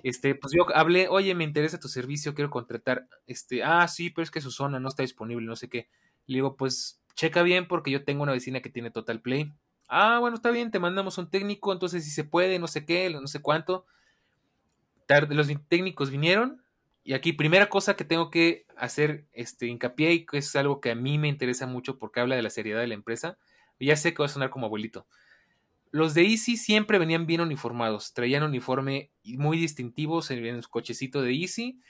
Este, pues yo hablé, oye, me interesa tu servicio, quiero contratar. Este, ah, sí, pero es que su zona no está disponible, no sé qué. Le digo, pues checa bien porque yo tengo una vecina que tiene Total Play Ah, bueno, está bien, te mandamos un técnico, entonces si se puede, no sé qué, no sé cuánto. Los técnicos vinieron y aquí primera cosa que tengo que hacer este hincapié y que es algo que a mí me interesa mucho porque habla de la seriedad de la empresa. Ya sé que va a sonar como abuelito. Los de Easy siempre venían bien uniformados, traían uniforme muy distintivos en su cochecito de Easy,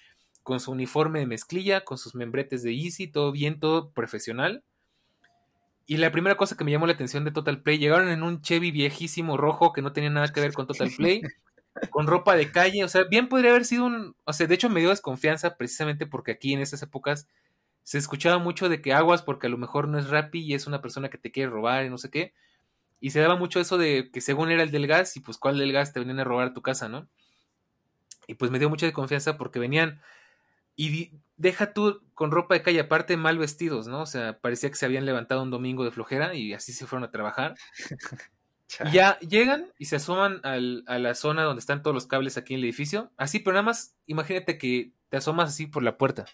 con su uniforme de mezclilla, con sus membretes de Easy, todo bien, todo profesional. Y la primera cosa que me llamó la atención de Total Play, llegaron en un Chevy viejísimo rojo que no tenía nada que ver con Total Play, con ropa de calle, o sea, bien podría haber sido un, o sea, de hecho me dio desconfianza precisamente porque aquí en esas épocas se escuchaba mucho de que aguas porque a lo mejor no es Rappi y es una persona que te quiere robar y no sé qué. Y se daba mucho eso de que según era el del gas y pues cuál del gas te venían a robar a tu casa, ¿no? Y pues me dio mucha desconfianza porque venían y deja tú con ropa de calle aparte mal vestidos, ¿no? O sea, parecía que se habían levantado un domingo de flojera y así se fueron a trabajar. y ya llegan y se asoman al, a la zona donde están todos los cables aquí en el edificio. Así, pero nada más imagínate que te asomas así por la puerta.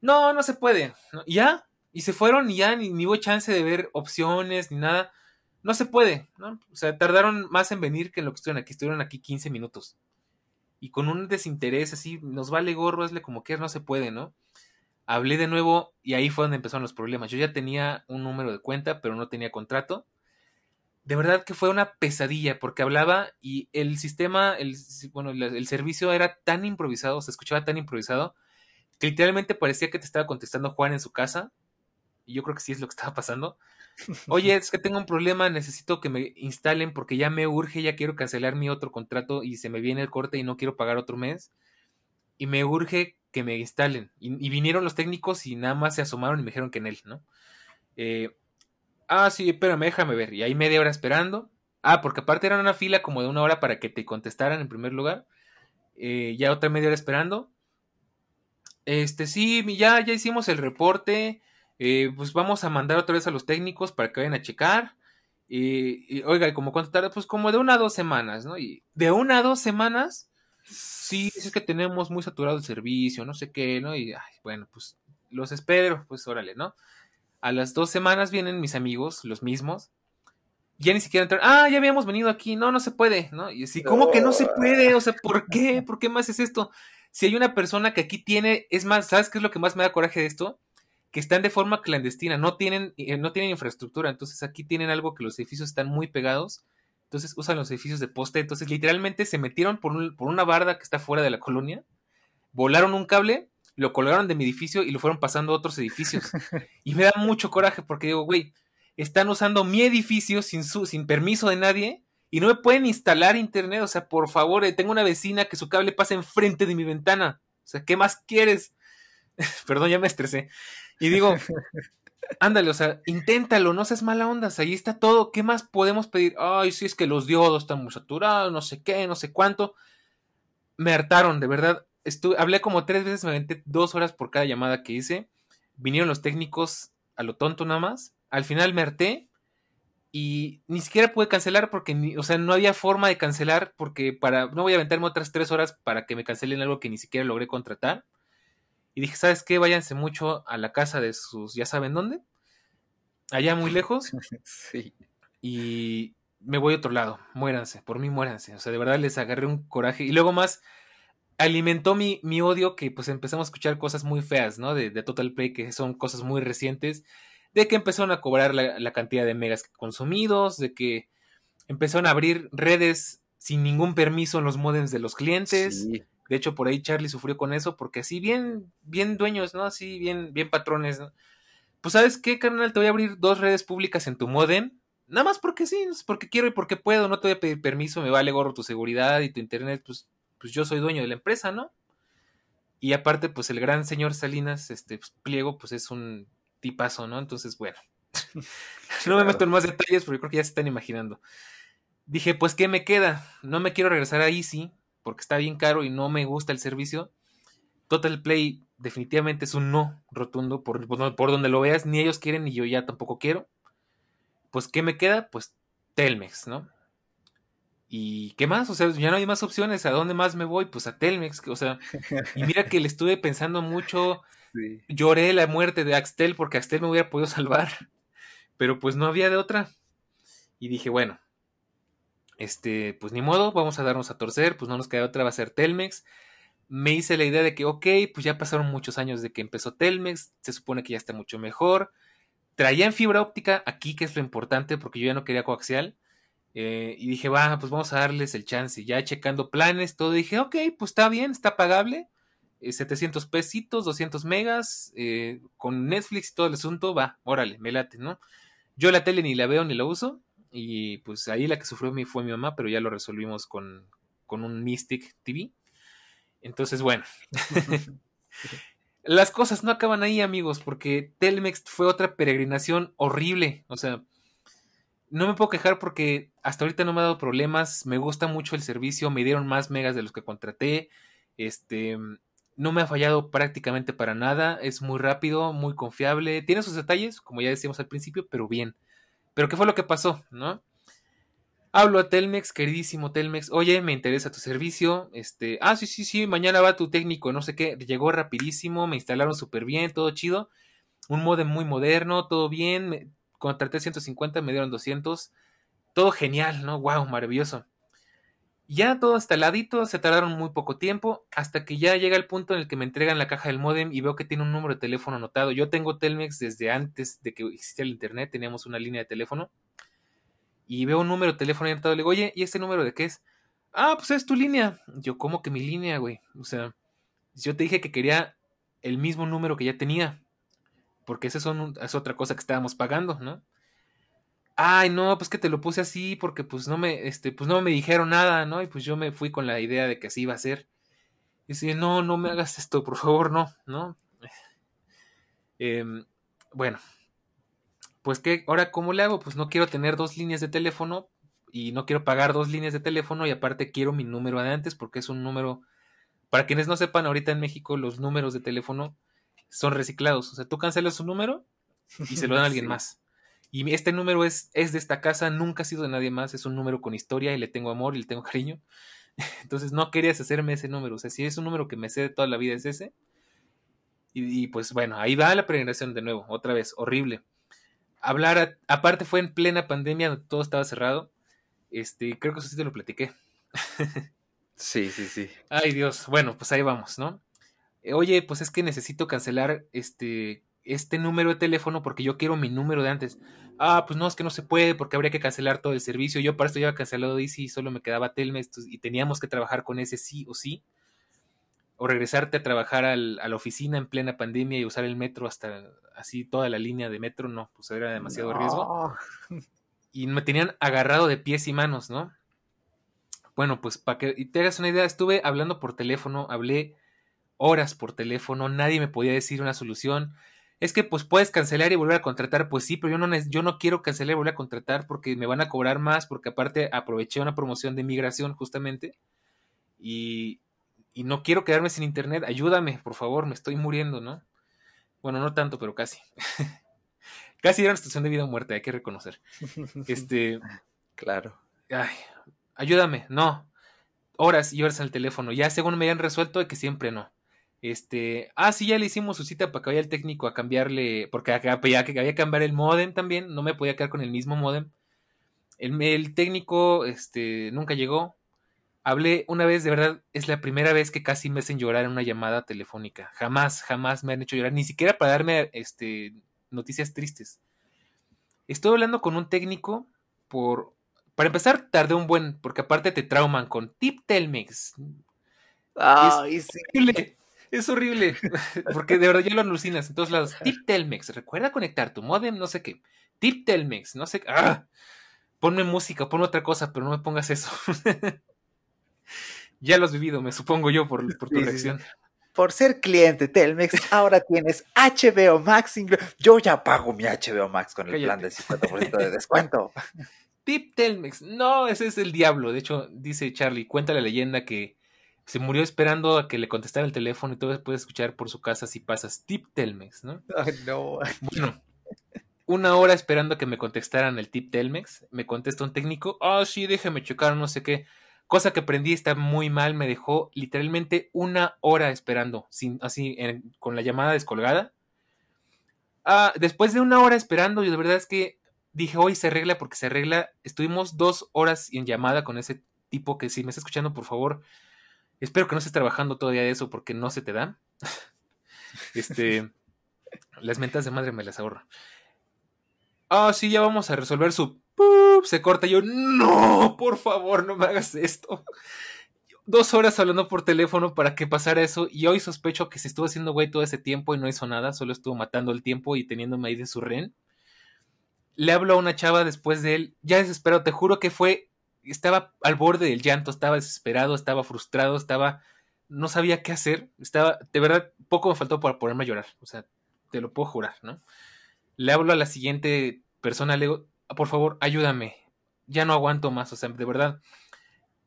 No, no se puede. Ya, y se fueron y ya ni, ni, hubo chance de ver opciones ni nada. No se puede, ¿no? O sea, tardaron más en venir que en lo que estuvieron aquí. Estuvieron aquí 15 minutos y con un desinterés así, nos vale gorro, hazle como que no se puede, ¿no? Hablé de nuevo y ahí fue donde empezaron los problemas. Yo ya tenía un número de cuenta, pero no tenía contrato. De verdad que fue una pesadilla porque hablaba y el sistema, el, bueno, el, servicio era tan improvisado, se escuchaba tan improvisado, que literalmente parecía que te estaba contestando Juan en su casa. Y yo creo que sí es lo que estaba pasando. Oye, es que tengo un problema, necesito que me instalen porque ya me urge, ya quiero cancelar mi otro contrato y se me viene el corte y no quiero pagar otro mes. Y me urge que me instalen. Y, vinieron los técnicos y nada más se asomaron y me dijeron que en él, ¿no? Eh, ah, sí, espérame, déjame ver. Y ahí media hora esperando. Ah, porque aparte era una fila como de una hora para que te contestaran en primer lugar. Eh, ya otra media hora esperando. Este, sí, ya, ya hicimos el reporte. Eh, pues vamos a mandar otra vez a los técnicos para que vayan a checar. Y, oiga, ¿y como cuánto tarda? Pues como de una a dos semanas, ¿no? Y de una a dos semanas, sí, es que tenemos muy saturado el servicio, no sé qué, ¿no? Y bueno, pues los espero, pues órale, ¿no? A las dos semanas vienen mis amigos, los mismos. Ya ni siquiera entrar, ah, ya habíamos venido aquí, no, no se puede, ¿no? Y así, ¿cómo que no se puede? O sea, ¿por qué? ¿Por qué más es esto? Si hay una persona que aquí tiene, es más, ¿sabes qué es lo que más me da coraje de esto? Que están de forma clandestina, no tienen, eh, no tienen infraestructura, entonces aquí tienen algo que los edificios están muy pegados, entonces usan los edificios de poste, entonces literalmente se metieron por, por una barda que está fuera de la colonia, volaron un cable, lo colgaron de mi edificio y lo fueron pasando a otros edificios. Y me da mucho coraje porque digo, güey, están usando mi edificio sin, su, sin permiso de nadie y no me pueden instalar internet. O sea, por favor, eh, tengo una vecina que su cable pasa enfrente de mi ventana. O sea, ¿qué más quieres? Perdón, ya me estresé. Y digo, ándale, o sea, inténtalo, no seas mala onda, ahí está todo, ¿qué más podemos pedir? Ay, sí, es que los diodos están muy saturados, no sé qué, no sé cuánto. Me hartaron, de verdad. Estuve, hablé como tres veces, me aventé dos horas por cada llamada que hice. Vinieron los técnicos a lo tonto nada más. Al final me harté y ni siquiera pude cancelar porque, o sea, no había forma de cancelar porque para, no voy a aventarme otras tres horas para que me cancelen algo que ni siquiera logré contratar. Y dije, ¿sabes qué? Váyanse mucho a la casa de sus, ya saben dónde. Allá muy lejos. Sí. Y me voy a otro lado. Muéranse, por mí muéranse. O sea, de verdad les agarré un coraje. Y luego más, alimentó mi, mi odio que pues empezamos a escuchar cosas muy feas, ¿no? De, de, Total Play, que son cosas muy recientes. De que empezaron a cobrar la, la cantidad de megas consumidos, de que empezaron a abrir redes sin ningún permiso en los modems de los clientes. Sí. De hecho, por ahí Charlie sufrió con eso, porque así bien, bien dueños, ¿no? Así bien, bien patrones, ¿no? Pues, ¿sabes qué, carnal? Te voy a abrir dos redes públicas en tu modem. Nada más porque sí, porque quiero y porque puedo, no te voy a pedir permiso, me vale gorro tu seguridad y tu internet, pues, pues yo soy dueño de la empresa, ¿no? Y aparte, pues el gran señor Salinas, este, pues, Pliego, pues es un tipazo, ¿no? Entonces, bueno, no me meto en más detalles porque creo que ya se están imaginando. Dije, pues, ¿qué me queda? No me quiero regresar a Easy, porque está bien caro y no me gusta el servicio. Total Play definitivamente es un no rotundo por, por, donde lo veas, ni ellos quieren ni yo ya tampoco quiero. Pues, ¿qué me queda? Pues Telmex, ¿no? ¿Y qué más? O sea, ya no hay más opciones. ¿A dónde más me voy? Pues a Telmex. O sea, y mira que le estuve pensando mucho. Sí. Lloré la muerte de Axtel porque Axtel me hubiera podido salvar. Pero pues no había de otra. Y dije, bueno, este, pues ni modo, vamos a darnos a torcer, pues no nos queda otra, va a ser Telmex. Me hice la idea de que, ok, pues ya pasaron muchos años de que empezó Telmex, se supone que ya está mucho mejor. Traía en fibra óptica aquí, que es lo importante, porque yo ya no quería coaxial. Eh, y dije, va, pues vamos a darles el chance. Ya checando planes, todo, dije, ok, pues está bien, está pagable. Eh, 700 pesitos, 200 megas, eh, con Netflix y todo el asunto, va, órale, me late, ¿no? Yo la tele ni la veo ni la uso. Y pues ahí la que sufrió fue mi mamá, pero ya lo resolvimos con, con un Mystic TV. Entonces, bueno. Las cosas no acaban ahí, amigos, porque Telmex fue otra peregrinación horrible. O sea, no me puedo quejar porque hasta ahorita no me ha dado problemas. Me gusta mucho el servicio, me dieron más megas de los que contraté. Este, no me ha fallado prácticamente para nada. Es muy rápido, muy confiable. Tiene sus detalles, como ya decíamos al principio, pero bien. Pero ¿qué fue lo que pasó? ¿No? Hablo a Telmex, queridísimo Telmex. Oye, me interesa tu servicio. Este, ah, sí, sí, sí, mañana va tu técnico, no sé qué. Llegó rapidísimo, me instalaron súper bien, todo chido. Un modem muy moderno, todo bien. Me, contraté 150, me dieron 200. Todo genial, ¿no? Wow, maravilloso. Ya todo el ladito, se tardaron muy poco tiempo, hasta que ya llega el punto en el que me entregan la caja del modem y veo que tiene un número de teléfono anotado. Yo tengo Telmex desde antes de que existiera el internet, teníamos una línea de teléfono. Y veo un número de teléfono anotado le digo, oye, ¿y este número de qué es? Ah, pues es tu línea. Yo, ¿cómo que mi línea, güey? O sea, yo te dije que quería el mismo número que ya tenía. Porque esa es otra cosa que estábamos pagando, ¿no? Ay, no, pues que te lo puse así porque pues no me, este, pues no me dijeron nada, ¿no? Y pues yo me fui con la idea de que así iba a ser. Y decía, no, no me hagas esto, por favor, no, ¿no? Eh, bueno, pues que, ahora, ¿cómo le hago? Pues no quiero tener dos líneas de teléfono y no quiero pagar dos líneas de teléfono y aparte quiero mi número de antes porque es un número, para quienes no sepan, ahorita en México los números de teléfono son reciclados, o sea, tú cancelas un número y se lo dan a alguien sí. más. Y este número es, es de esta casa, nunca ha sido de nadie más, es un número con historia y le tengo amor y le tengo cariño. Entonces no querías hacerme ese número, o sea, si es un número que me sé de toda la vida es ese. Y, y pues bueno, ahí va la peregrinación de nuevo, otra vez, horrible. Hablar, a, aparte fue en plena pandemia, todo estaba cerrado. Este, creo que eso sí te lo platiqué. sí, sí, sí. Ay Dios, bueno, pues ahí vamos, ¿no? Oye, pues es que necesito cancelar este este número de teléfono porque yo quiero mi número de antes. Ah, pues no, es que no se puede porque habría que cancelar todo el servicio. Yo para esto ya había cancelado Easy y solo me quedaba Telmex y teníamos que trabajar con ese sí o sí. O regresarte a trabajar a la oficina en plena pandemia y usar el metro hasta así toda la línea de metro, no, pues era demasiado riesgo. Y me tenían agarrado de pies y manos, ¿no? Bueno, pues para que te hagas una idea, estuve hablando por teléfono, hablé horas por teléfono, nadie me podía decir una solución. Es que pues puedes cancelar y volver a contratar, pues sí, pero yo no, yo no quiero cancelar y volver a contratar porque me van a cobrar más, porque aparte aproveché una promoción de migración justamente y, y no quiero quedarme sin internet, ayúdame, por favor, me estoy muriendo, ¿no? Bueno, no tanto, pero casi. casi era una situación de vida o muerte, hay que reconocer. Este. Claro. Ay, ayúdame, no. Horas y horas al teléfono. Ya según me habían resuelto de que siempre no. Este, ah, sí, ya le hicimos su cita para que vaya el técnico a cambiarle, porque acá ya que había que cambiar el modem también, no me podía quedar con el mismo modem. El, el, técnico, este, nunca llegó. Hablé una vez, de verdad, es la primera vez que casi me hacen llorar en una llamada telefónica. Jamás, jamás me han hecho llorar, ni siquiera para darme, este, noticias tristes. Estoy hablando con un técnico por... Para empezar, tardé un buen, porque aparte te trauman con Tip Telmex. Ay, es horrible. Es horrible. Porque de verdad ya lo alucinas en todos lados. Tip Telmex. Recuerda conectar tu modem, no sé qué. Tip Telmex, no sé qué. ¡Ah! Ponme música, ponme otra cosa, pero no me pongas eso. ya lo has vivido, me supongo yo, por, por tu reacción por ser cliente Telmex, ahora tienes HBO Max. Yo ya pago mi HBO Max con el plan de 50% de descuento. Tip Telmex. No, ese es el diablo. De hecho, dice Charlie, cuenta la leyenda que se murió esperando a que le contestara el teléfono y todo puedes escuchar por su casa si pasas Tip Telmex, ¿no? no. Bueno, una hora esperando a que me contestaran el Tip Telmex. Me contesta un técnico. Ah, sí, déjame checar, no sé qué. Cosa que aprendí está muy mal, me dejó literalmente una hora esperando, sin, así con la llamada descolgada. Ah, después de una hora esperando, y de verdad es que dije, hoy se arregla porque se arregla. Estuvimos dos horas en llamada con ese tipo que si me está escuchando, por favor, espero que no estés trabajando todavía de eso porque no se te da. este, las mentas de madre me las ahorro. Ah, sí, ya vamos a resolver su se corta. Yo, no, por favor, no me hagas esto. Dos horas hablando por teléfono para que pasara eso. Y hoy sospecho que se estuvo haciendo güey todo ese tiempo y no hizo nada. Solo estuvo matando el tiempo y teniéndome ahí de su ren. Le hablo a una chava después de él, ya desesperado. Te juro que fue. Estaba al borde del llanto, estaba desesperado, estaba frustrado, estaba. No sabía qué hacer. Estaba. De verdad, poco me faltó para ponerme a llorar. O sea, te lo puedo jurar, ¿no? Le hablo a la siguiente persona, le digo, por favor, ayúdame. Ya no aguanto más, o sea, de verdad.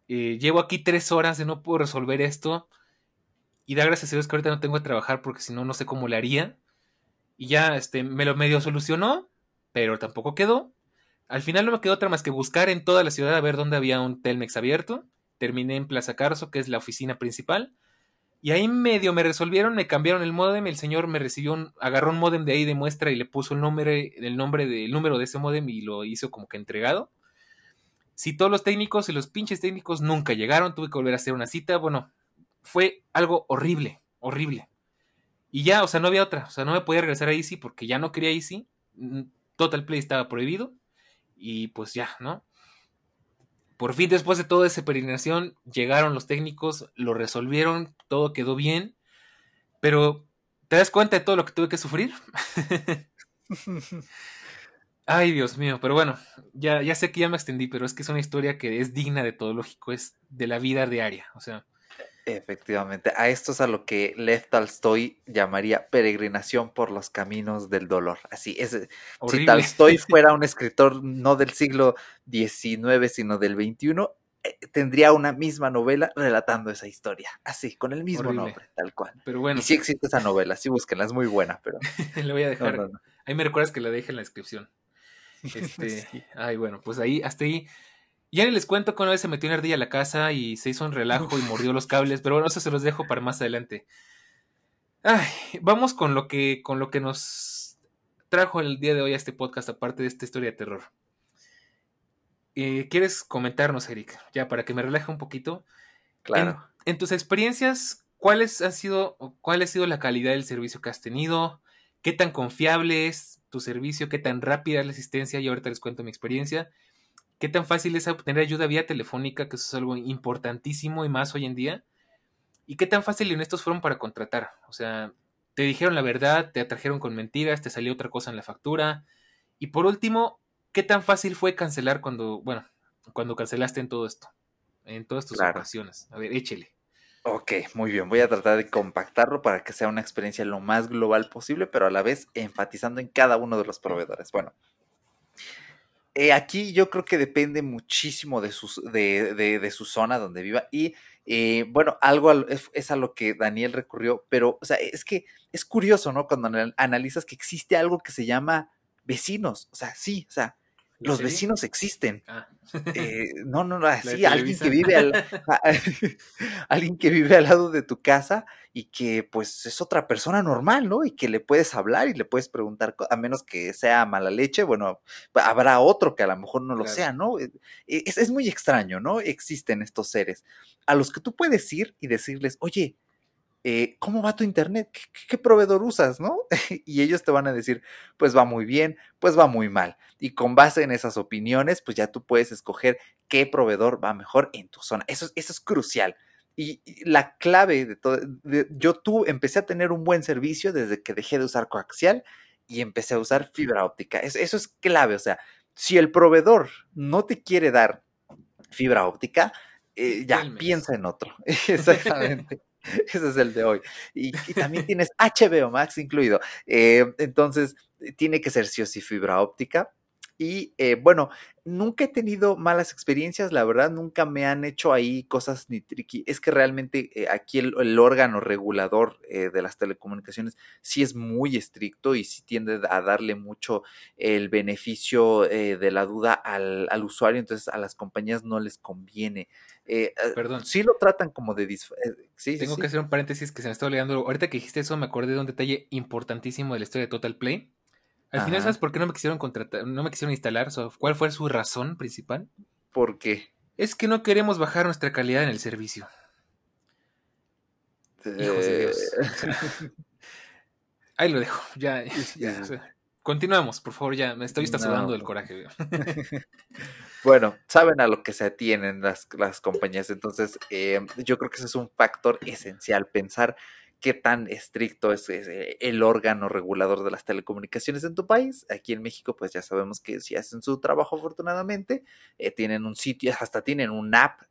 Eh, llevo aquí tres horas de no puedo resolver esto. Y da gracias a Dios que ahorita no tengo que trabajar porque si no, no sé cómo le haría. Y ya, este, me lo medio solucionó, pero tampoco quedó. Al final no me quedó otra más que buscar en toda la ciudad a ver dónde había un Telmex abierto. Terminé en Plaza Carso, que es la oficina principal. Y ahí medio me resolvieron, me cambiaron el modem, el señor me recibió un, agarró un modem de ahí de muestra y le puso el nombre, el nombre del número de ese modem y lo hizo como que entregado. Si todos los técnicos y los pinches técnicos nunca llegaron, tuve que volver a hacer una cita. Bueno, fue algo horrible, horrible. Y ya, o sea, no había otra. O sea, no me podía regresar a Easy porque ya no quería Easy. Total Play estaba prohibido. Y pues ya, ¿no? Por fin, después de toda esa peregrinación, llegaron los técnicos, lo resolvieron, todo quedó bien, pero ¿te das cuenta de todo lo que tuve que sufrir? Ay, Dios mío, pero bueno, ya, ya sé que ya me extendí, pero es que es una historia que es digna de todo lógico, es de la vida diaria, o sea. Efectivamente, a esto es a lo que Lev Tolstoy llamaría peregrinación por los caminos del dolor. Así es. Si Tolstoy fuera un escritor no del siglo XIX, sino del XXI, eh, tendría una misma novela relatando esa historia. Así, con el mismo nombre, tal cual. Pero bueno. Y sí existe esa novela, sí búsquenla, es muy buena, pero. Le voy a dejar. Ahí me recuerdas que la deje en la descripción. Este, Ay, bueno, pues ahí, hasta ahí ya ni les cuento que una vez se metió una ardilla a la casa y se hizo un relajo y mordió los cables, pero bueno, eso se los dejo para más adelante. Ay, vamos con lo que, con lo que nos trajo el día de hoy a este podcast, aparte de esta historia de terror. Eh, ¿Quieres comentarnos, Eric? Ya, para que me relaje un poquito. Claro. En, tus experiencias, ¿cuáles han sido, cuál ha sido la calidad del servicio que has tenido? qué tan confiable es tu servicio, qué tan rápida es la asistencia, y ahorita les cuento mi experiencia, qué tan fácil es obtener ayuda vía telefónica, que eso es algo importantísimo y más hoy en día, y qué tan fácil y honestos fueron para contratar, o sea, te dijeron la verdad, te atrajeron con mentiras, te salió otra cosa en la factura, y por último, qué tan fácil fue cancelar cuando, bueno, cuando cancelaste en todo esto, en todas tus ocasiones. A ver, échele. Ok, muy bien. Voy a tratar de compactarlo para que sea una experiencia lo más global posible, pero a la vez enfatizando en cada uno de los proveedores. Bueno, eh, aquí yo creo que depende muchísimo de, sus, de, de, su zona donde viva y eh, bueno, algo es, a lo que Daniel recurrió, pero o sea, es que es curioso, ¿no? Cuando analizas que existe algo que se llama vecinos, o sea, sí, o sea, los vecinos existen. Ah. Eh, no, no, no, así, alguien que vive al, alguien que vive al lado de tu casa y que pues es otra persona normal, ¿no? Y que le puedes hablar y le puedes preguntar, a menos que sea mala leche, bueno, habrá otro que a lo mejor no lo sea, ¿no? Eh, es, es muy extraño, ¿no? Existen estos seres a los que tú puedes ir y decirles, oye, eh, ¿cómo va tu internet? ¿Qué, proveedor usas? ¿No? y ellos te van a decir, pues va muy bien, pues va muy mal. Y con base en esas opiniones, pues ya tú puedes escoger qué proveedor va mejor en tu zona. Eso, eso es crucial. Y, la clave de todo, yo tú empecé a tener un buen servicio desde que dejé de usar coaxial y empecé a usar fibra óptica. Eso, eso es clave. O sea, si el proveedor no te quiere dar fibra óptica, eh, ya piensa en otro. Exactamente. Ese es el de hoy. Y, también tienes HBO Max incluido. Eh, entonces, tiene que ser sí fibra óptica. Y eh, bueno, nunca he tenido malas experiencias, la verdad, nunca me han hecho ahí cosas ni tricky. Es que realmente eh, aquí el, órgano regulador de las telecomunicaciones sí es muy estricto y sí tiende a darle mucho el beneficio de la duda al, al, usuario, entonces a las compañías no les conviene eh, eh, Perdón. Sí lo tratan como de... Eh, Tengo que hacer un paréntesis que se me está olvidando. Ahorita que dijiste eso me acordé de un detalle importantísimo de la historia de Total Play. Al final, ¿sabes por qué no me quisieron contratar, no me quisieron instalar? ¿Cuál fue su razón principal? ¿Por qué? Es que no queremos bajar nuestra calidad en el servicio. Hijos de Dios. ahí lo dejo. Ya, ya, Continuamos, por favor, ya. Me estoy sudando del coraje. Bueno, saben a lo que se atienen las, las compañías, entonces eh, yo creo que ese es un factor esencial, pensar qué tan estricto es, eh, el órgano regulador de las telecomunicaciones en tu país. Aquí en México, pues ya sabemos que si hacen su trabajo afortunadamente, eh, tienen un sitio, hasta tienen un app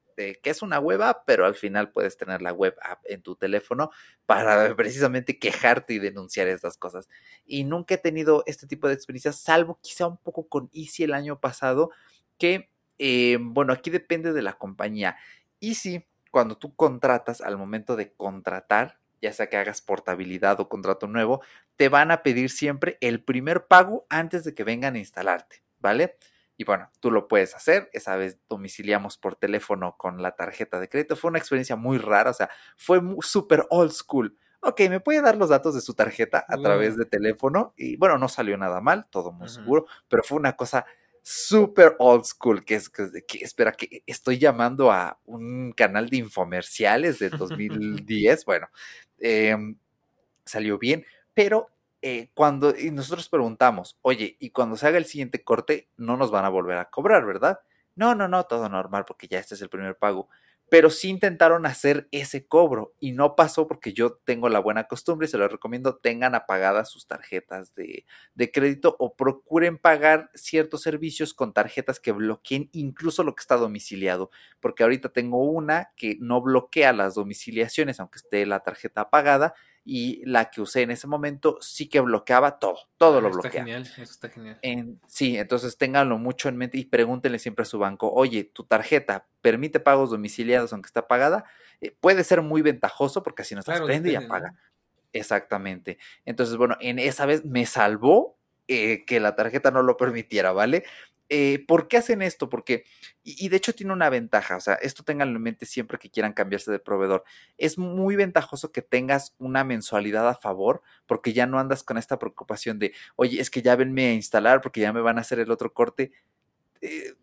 que es una web app, pero al final puedes tener la web app en tu teléfono para precisamente quejarte y denunciar estas cosas. Y nunca he tenido este tipo de experiencias, salvo quizá un poco con Easy el año pasado, que, eh, bueno, aquí depende de la compañía. Y si cuando tú contratas, al momento de contratar, ya sea que hagas portabilidad o contrato nuevo, te van a pedir siempre el primer pago antes de que vengan a instalarte, ¿vale? Y bueno, tú lo puedes hacer. Esa vez domiciliamos por teléfono con la tarjeta de crédito. Fue una experiencia muy rara, o sea, fue súper old school. Ok, me puede dar los datos de su tarjeta a través de teléfono. Y bueno, no salió nada mal, todo muy seguro, pero fue una cosa super old school, que es que, espera, que estoy llamando a un canal de infomerciales de 2010. bueno, em, salió bien, pero eh, cuando y nosotros preguntamos, oye, y cuando se haga el siguiente corte, no nos van a volver a cobrar, ¿verdad? No, no, no, todo normal, porque ya este es el primer pago pero sí intentaron hacer ese cobro y no pasó porque yo tengo la buena costumbre y se lo recomiendo, tengan apagadas sus tarjetas de, de, crédito o procuren pagar ciertos servicios con tarjetas que bloqueen incluso lo que está domiciliado, porque ahorita tengo una que no bloquea las domiciliaciones aunque esté la tarjeta apagada y la que usé en ese momento sí que bloqueaba todo, todo lo bloquea. Está genial, eso está genial. sí, entonces ténganlo mucho en mente y pregúntenle siempre a su banco, oye, tu tarjeta permite pagos domiciliados aunque está pagada, eh, puede ser muy ventajoso porque así no estás prende y apaga. Exactamente. Entonces, bueno, en esa vez me salvó eh, que la tarjeta no lo permitiera, ¿vale? Eh, ¿Por qué hacen esto? Porque, y, de hecho tiene una ventaja, o sea, esto tengan en mente siempre que quieran cambiarse de proveedor. Es muy ventajoso que tengas una mensualidad a favor, porque ya no andas con esta preocupación de, oye, es que ya venme a instalar porque ya me van a hacer el otro corte. Eh,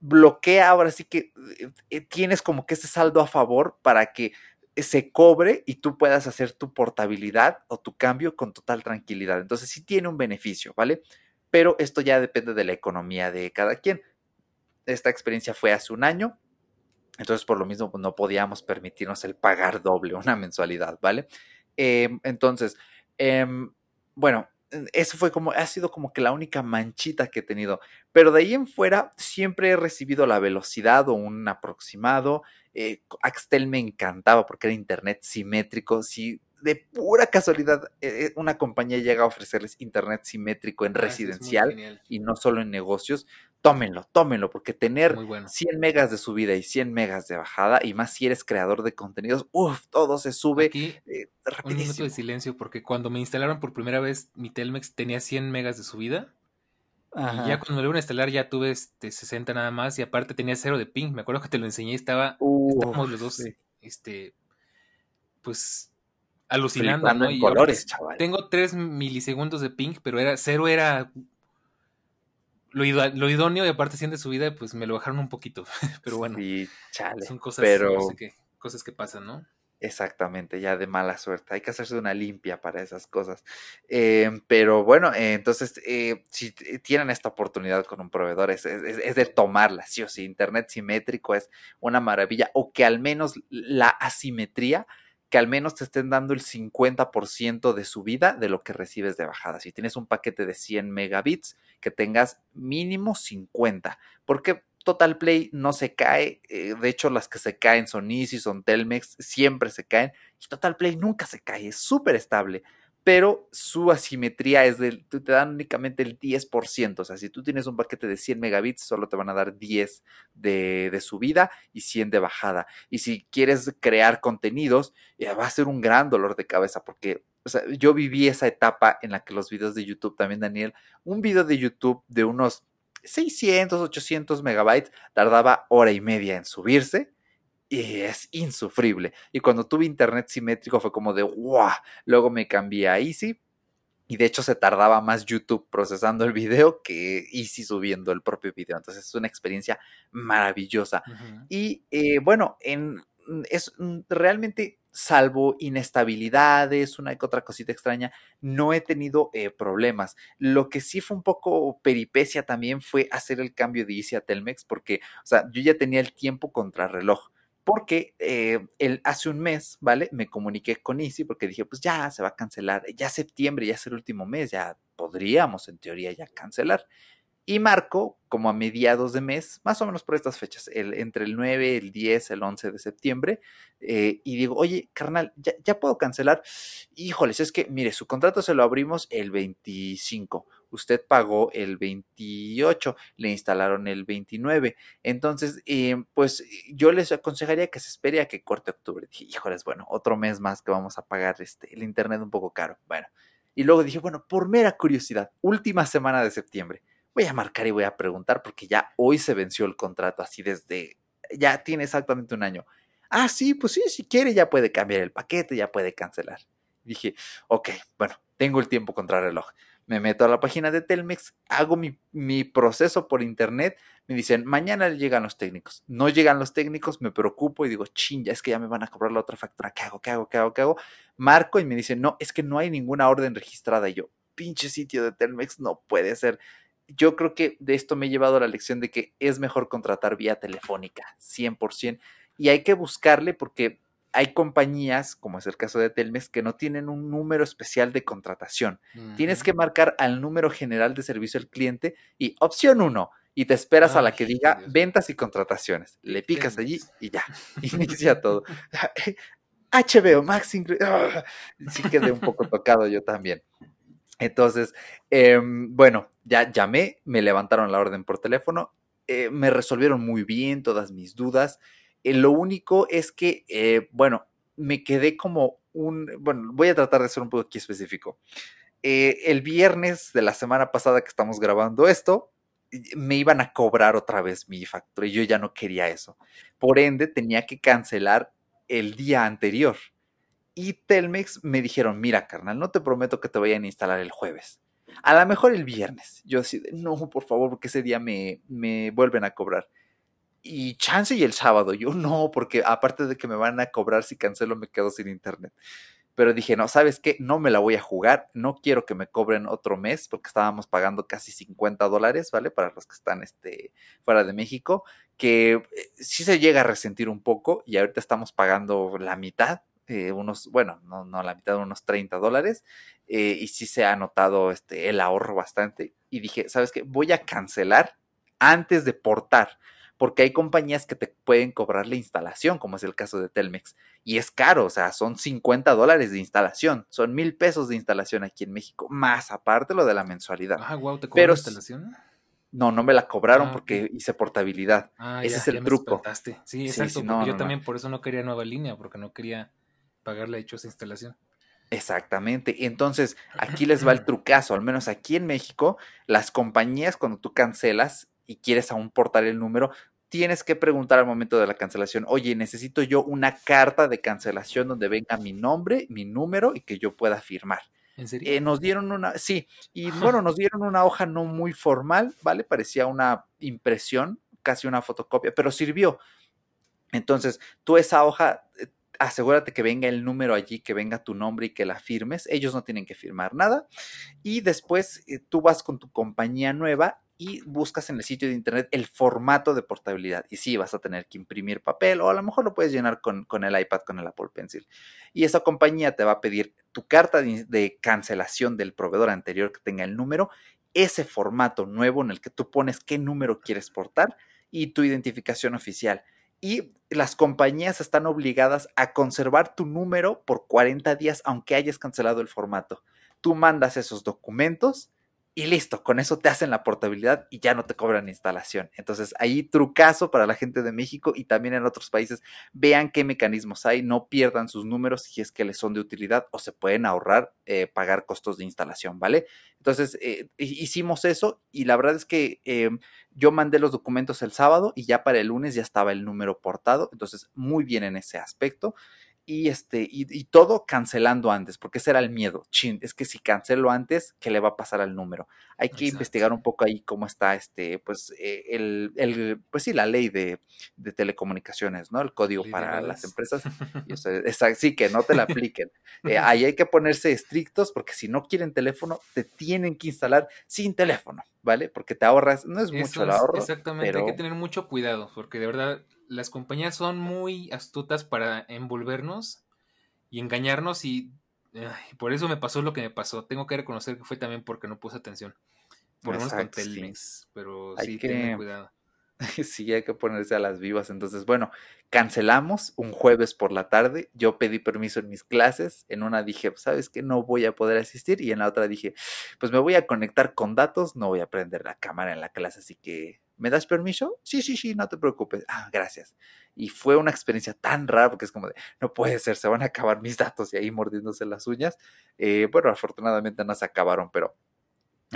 bloquea ahora sí que eh, tienes como que ese saldo a favor para que se cobre y tú puedas hacer tu portabilidad o tu cambio con total tranquilidad. Entonces sí tiene un beneficio, ¿vale? Pero esto ya depende de la economía de cada quien. Esta experiencia fue hace un año, entonces por lo mismo pues, no podíamos permitirnos el pagar doble, una mensualidad, ¿vale? Em, entonces, em, bueno, eso fue como, ha sido como que la única manchita que he tenido. Pero de ahí en fuera siempre he recibido la velocidad o un aproximado. Eh, Axtel me encantaba porque era internet simétrico. Si de pura casualidad eh, eh, una compañía llega a ofrecerles internet simétrico en ah, residencial y no solo en negocios, tómenlo, tómenlo, porque tener 100 megas de subida y 100 megas de bajada, y más si eres creador de contenidos, uff, todo se sube Aquí, eh, Un minuto de silencio, porque cuando me instalaron por primera vez mi Telmex tenía 100 megas de subida. Y ya cuando me lo iban a instalar ya tuve este 60 nada más y aparte tenía cero de ping. Me acuerdo que te lo enseñé y estaba, estábamos los dos, este, pues alucinando, ¿no? Y colores, Tengo 3 milisegundos de ping, pero era cero era lo, idóneo y aparte siendo de su vida, pues me lo bajaron un poquito. pero bueno, son cosas, que, cosas que pasan, ¿no? Exactamente, ya de mala suerte. Hay que hacerse una limpia para esas cosas. Em, pero bueno, eh, entonces, eh, si tienen esta oportunidad con un proveedor, es, es, de tomarla, sí o sí. Internet simétrico es una maravilla, o que al menos la asimetría que al menos te estén dando el 50% de subida de lo que recibes de bajada. Si tienes un paquete de 100 megabits, que tengas mínimo 50, porque Total Play no se cae, eh, de hecho las que se caen son Easy, son Telmex, siempre se caen, y Total Play nunca se cae, es súper estable pero su asimetría es del, te dan únicamente el 10%, o sea, si tú tienes un paquete de 100 megabits, solo te van a dar 10 de, de subida y 100 de bajada. Y si quieres crear contenidos, ya va a ser un gran dolor de cabeza porque yo viví esa etapa en la que los videos de YouTube, también Daniel, un video de YouTube de unos 600, 800 megabytes tardaba hora y media en subirse y es insufrible. Y cuando tuve internet simétrico fue como de ¡guau! Luego me cambié a Easy. Y de hecho se tardaba más YouTube procesando el video que Easy subiendo el propio video. Entonces es una experiencia maravillosa. Y eh, bueno, en, es mm, realmente salvo inestabilidades, una que otra cosita extraña, no he tenido eh, problemas. Lo que sí fue un poco peripecia también fue hacer el cambio de Easy a Telmex, porque, o sea, yo ya tenía el tiempo contra reloj porque eh, hace un mes, ¿vale? Me comuniqué con Easy porque dije, pues ya se va a cancelar, ya septiembre, ya es el último mes, ya podríamos en teoría ya cancelar. Y marco como a mediados de mes, más o menos por estas fechas, el, entre el 9, el 10, el 11 de septiembre, eh, y digo, oye, carnal, ¿ya, ¿ya, puedo cancelar? Híjoles, es que, mire, su contrato se lo abrimos el 25 usted pagó el 28, le instalaron el 29. Entonces, eh, pues yo les aconsejaría que se espere a que corte octubre. Dije, híjoles, bueno, otro mes más que vamos a pagar este, el internet un poco caro. Bueno, y luego dije, bueno, por mera curiosidad, última semana de septiembre, voy a marcar y voy a preguntar porque ya hoy se venció el contrato, así desde, ya tiene exactamente un año. Ah, sí, pues sí, si quiere ya puede cambiar el paquete, ya puede cancelar. Dije, ok, bueno, tengo el tiempo contra reloj me meto a la página de Telmex, hago mi, proceso por internet, me dicen, mañana llegan los técnicos. No llegan los técnicos, me preocupo y digo, ching, ya es que ya me van a cobrar la otra factura, ¿qué hago? ¿Qué hago? ¿Qué hago? ¿Qué hago? Marco y me dicen, no, es que no hay ninguna orden registrada. Y yo, pinche sitio de Telmex, no puede ser. Yo creo que de esto me he llevado la lección de que es mejor contratar vía telefónica, 100%. Y hay que buscarle porque hay compañías, como es el caso de Telmex, que no tienen un número especial de contratación. Tienes que marcar al número general de servicio al cliente y opción 1 y te esperas a la que diga ventas y contrataciones. Le picas allí y ya, inicia todo. HBO Max, sí quedé un poco tocado yo también. Entonces, em, bueno, ya llamé, me levantaron la orden por teléfono, eh, me resolvieron muy bien todas mis dudas. Eh, lo único es que, eh, bueno, me quedé como un, bueno, voy a tratar de ser un poco aquí específico. Eh, el viernes de la semana pasada que estamos grabando esto, me iban a cobrar otra vez mi factura y yo ya no quería eso. Por ende, tenía que cancelar el día anterior. Y Telmex me dijeron, mira, carnal, no te prometo que te vayan a instalar el jueves. A lo mejor el viernes. Yo así, no, por favor, porque ese día me, me vuelven a cobrar y chance y el sábado. Yo no, porque aparte de que me van a cobrar si cancelo, me quedo sin internet. Pero dije, no, ¿sabes qué? No me la voy a jugar. No quiero que me cobren otro mes porque estábamos pagando casi 50 dólares, ¿vale? Para los que están este, fuera de México, que eh, sí se llega a resentir un poco y ahorita estamos pagando la mitad. Eh, unos, bueno, no, no la mitad, unos 30 dólares, eh, y sí se ha notado este, el ahorro bastante. Y dije, ¿sabes qué? Voy a cancelar antes de portar porque hay compañías que te pueden cobrar la instalación, como es el caso de Telmex, y es caro, o sea, son 50 dólares de instalación, son mil pesos de instalación aquí en México, más aparte lo de la mensualidad. Ah, wow, ¿te cobraron la instalación? No, no me la cobraron ah, porque hice portabilidad. Ah, Ese es el truco. Sí, exacto. yo también por eso no quería nueva línea, porque no quería pagarle hecho esa instalación. Exactamente. Entonces, aquí les va el trucazo. Al menos aquí en México, las compañías, cuando tú cancelas, y quieres aún portar el número, tienes que preguntar al momento de la cancelación, oye, necesito yo una carta de cancelación donde venga mi nombre, mi número y que yo pueda firmar. ¿En serio? Eh, nos dieron una, sí, y bueno, nos dieron una hoja no muy formal, ¿vale? Parecía una impresión, casi una fotocopia, pero sirvió. Entonces, tú esa hoja, eh, asegúrate que venga el número allí, que venga tu nombre y que la firmes. Ellos no tienen que firmar nada. Y después eh, tú vas con tu compañía nueva y buscas en el sitio de internet el formato de portabilidad. Y sí, vas a tener que imprimir papel o a lo mejor lo puedes llenar con, el iPad, con el Apple Pencil. Y esa compañía te va a pedir tu carta de, cancelación del proveedor anterior que tenga el número, ese formato nuevo en el que tú pones qué número quieres portar y tu identificación oficial. Y las compañías están obligadas a conservar tu número por 40 días aunque hayas cancelado el formato. Tú mandas esos documentos y listo, con eso te hacen la portabilidad y ya no te cobran instalación. Entonces, ahí trucazo para la gente de México y también en otros países. Vean qué mecanismos hay, no pierdan sus números si es que les son de utilidad o se pueden ahorrar eh, pagar costos de instalación, ¿vale? Entonces, eh, hicimos eso y la verdad es que em, yo mandé los documentos el sábado y ya para el lunes ya estaba el número portado. Entonces, muy bien en ese aspecto y, este, y, todo cancelando antes, porque ese era el miedo. Chin, es que si cancelo antes, ¿qué le va a pasar al número? Hay que investigar un poco ahí cómo está este, pues, eh, el, el, pues sí, la ley de, de telecomunicaciones, ¿no? El código para las empresas. sí, que no te la apliquen. Eh, ahí hay que ponerse estrictos, porque si no quieren teléfono, te tienen que instalar sin teléfono, ¿vale? Porque te ahorras, no es mucho el ahorro. Exactamente, hay que tener mucho cuidado, porque de verdad las compañías son muy astutas para envolvernos y engañarnos y por eso me pasó lo que me pasó. Tengo que reconocer que fue también porque no puse atención. Por lo menos con Telmex, pero sí, que... cuidado. sí, hay que ponerse a las vivas. Entonces, bueno, cancelamos un jueves por la tarde. Yo pedí permiso en mis clases. En una dije, ¿sabes qué? No voy a poder asistir. Y en la otra dije, pues me voy a conectar con datos. No voy a prender la cámara en la clase. Así que ¿me das permiso? Sí, sí, sí, no te preocupes. Ah, gracias. Y fue una experiencia tan rara porque es como de, no puede ser, se van a acabar mis datos y ahí mordiéndose las uñas. Eh, bueno, afortunadamente no se acabaron, pero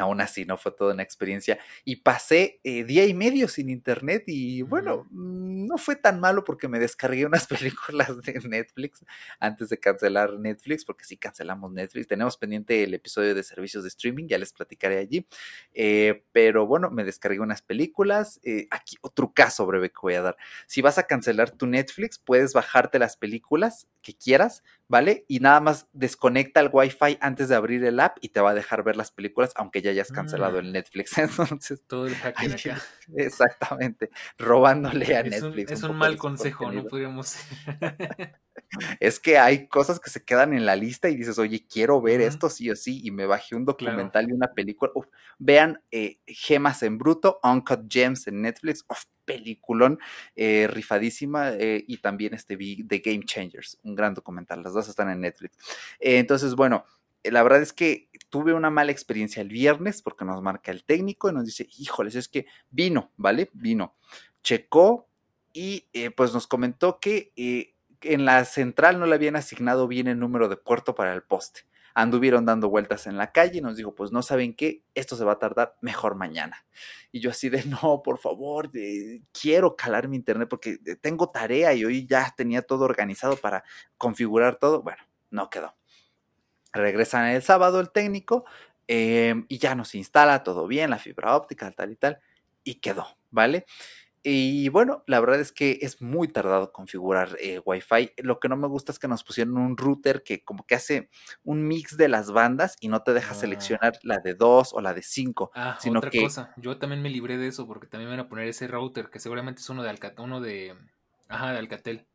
aún así, ¿no? Fue toda una experiencia. Y pasé eh, día y medio sin internet y bueno, mm, no fue tan malo porque me descargué unas películas de Netflix antes de cancelar Netflix, porque sí cancelamos Netflix. Tenemos pendiente el episodio de servicios de streaming, ya les platicaré allí. Eh, pero bueno, me descargué unas películas. Eh, aquí otro caso breve que voy a dar. Si vas a cancelar tu Netflix, puedes bajarte las películas que quieras, ¿vale? Y nada más desconecta el Wi-Fi antes de abrir el app y te va a dejar ver las películas, aunque ya hayas cancelado el mm. Netflix. Entonces, todo el hacker acá. Exactamente, robándole a Netflix. es un, mal consejo, no podríamos. es que hay cosas que se quedan en la lista y dices, oye, quiero ver esto sí o sí, y me bajé un documental y una película. vean eh, Gemas en Bruto, Uncut Gems en Netflix. Uf, peliculón eh, rifadísima eh, y también este vi The Game Changers, un gran documental, las dos están en Netflix. Eh, entonces, bueno, la verdad es que tuve una mala experiencia el viernes porque nos marca el técnico y nos dice, híjoles, es que vino, ¿vale? Vino, checó y pues nos comentó que en la central no le habían asignado bien el número de puerto para el poste anduvieron dando vueltas en la calle y nos dijo, pues no saben qué, esto se va a tardar mejor mañana. Y yo así de, no, por favor, quiero calar mi internet porque tengo tarea y hoy ya tenía todo organizado para configurar todo. Bueno, no quedó. Regresan el sábado el técnico em, y ya nos instala todo bien, la fibra óptica, tal y tal, y quedó, ¿vale? Y bueno, la verdad es que es muy tardado configurar eh, Wi-Fi. Lo que no me gusta es que nos pusieron un router que como que hace un mix de las bandas y no te deja Ah. seleccionar la de 2 o la de 5, Ah, sino otra que cosa. Yo también me libré de eso porque también me van a poner ese router que seguramente es uno de Alcatel, uno de, ajá, de Alcatel.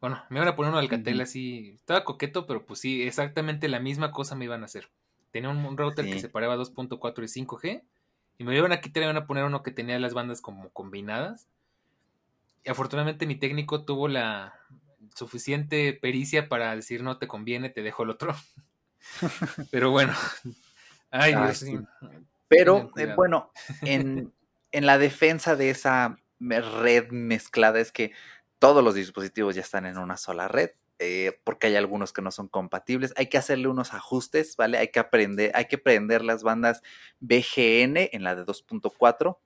Bueno, me iban a poner uno de Alcatel así, estaba coqueto, pero pues sí, exactamente la misma cosa me iban a hacer. Tenía un, un router que separaba 2.4 y 5G y me iban a quitar y me iban a poner uno que tenía las bandas como combinadas. Y afortunadamente mi técnico tuvo la suficiente pericia para decir no te conviene, te dejo el otro. Pero bueno, ay Dios, sí. Pero eh, bueno, en, en la defensa de esa red mezclada es que todos los dispositivos ya están en una sola red, eh, porque hay algunos que no son compatibles. Hay que hacerle unos ajustes, ¿vale? Hay que aprender, hay que prender las bandas BGN en la de 2.4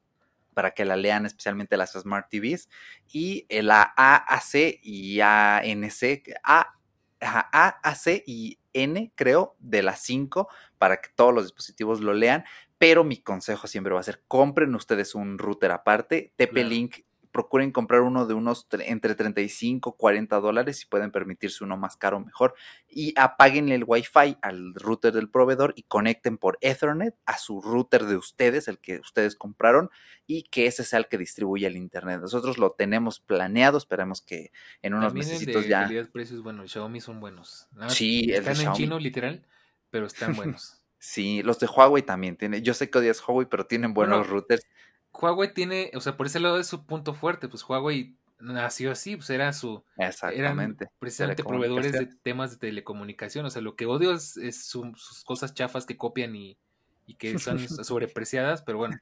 para que la lean especialmente las Smart TVs y la AAC y ANC, A, AAC y N creo de la 5 para que todos los dispositivos lo lean, pero mi consejo siempre va a ser compren ustedes un router aparte, TP-Link procuren comprar uno de unos tre- entre 35 40 dólares si pueden permitirse uno más caro mejor y apáguenle el wifi al router del proveedor y conecten por ethernet a su router de ustedes el que ustedes compraron y que ese sea el que distribuya el internet nosotros lo tenemos planeado esperemos que en unos de ya calidad-precios, bueno, el Xiaomi son buenos. Nada sí el están en Xiaomi chino, literal, pero están buenos. sí los de Huawei también tiene yo sé que odias Huawei pero tienen buenos Bueno, routers Huawei tiene, o sea, por ese lado es su punto fuerte, pues Huawei nació así, pues era su, eran exactamente precisamente proveedores de temas de telecomunicación, o sea, lo que odio es, es su- sus cosas chafas que copian y, y que son sobrepreciadas, pero bueno,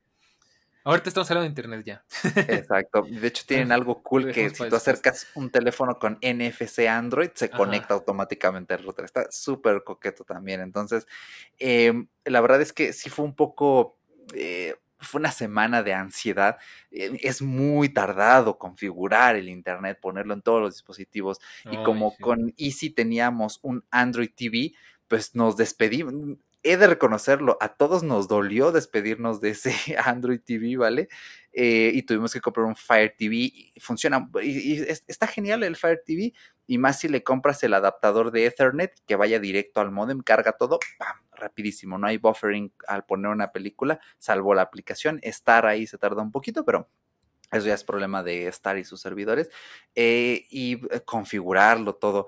ahorita estamos hablando de internet ya. Exacto. De hecho, tienen algo cool que si tú acercas un teléfono con NFC Android, se conecta automáticamente al router. Está súper coqueto también. Entonces, em, la verdad es que sí fue un poco, eh, fue una semana de ansiedad. Eh, es muy tardado configurar el Internet, ponerlo en todos los dispositivos. Y como sí. con Easy teníamos un Android TV, pues nos despedimos. He de reconocerlo, a todos nos dolió despedirnos de ese Android TV, ¿vale? Eh, y tuvimos que comprar un Fire TV. Y funciona, y, y es- está genial el Fire TV. Y más si le compras el adaptador de Ethernet que vaya directo al modem, carga todo, ¡pam! rapidísimo. No hay buffering al poner una película, salvo la aplicación. Estar ahí se tarda un poquito, pero eso ya es problema de Star y sus servidores. Eh, y eh, configurarlo todo.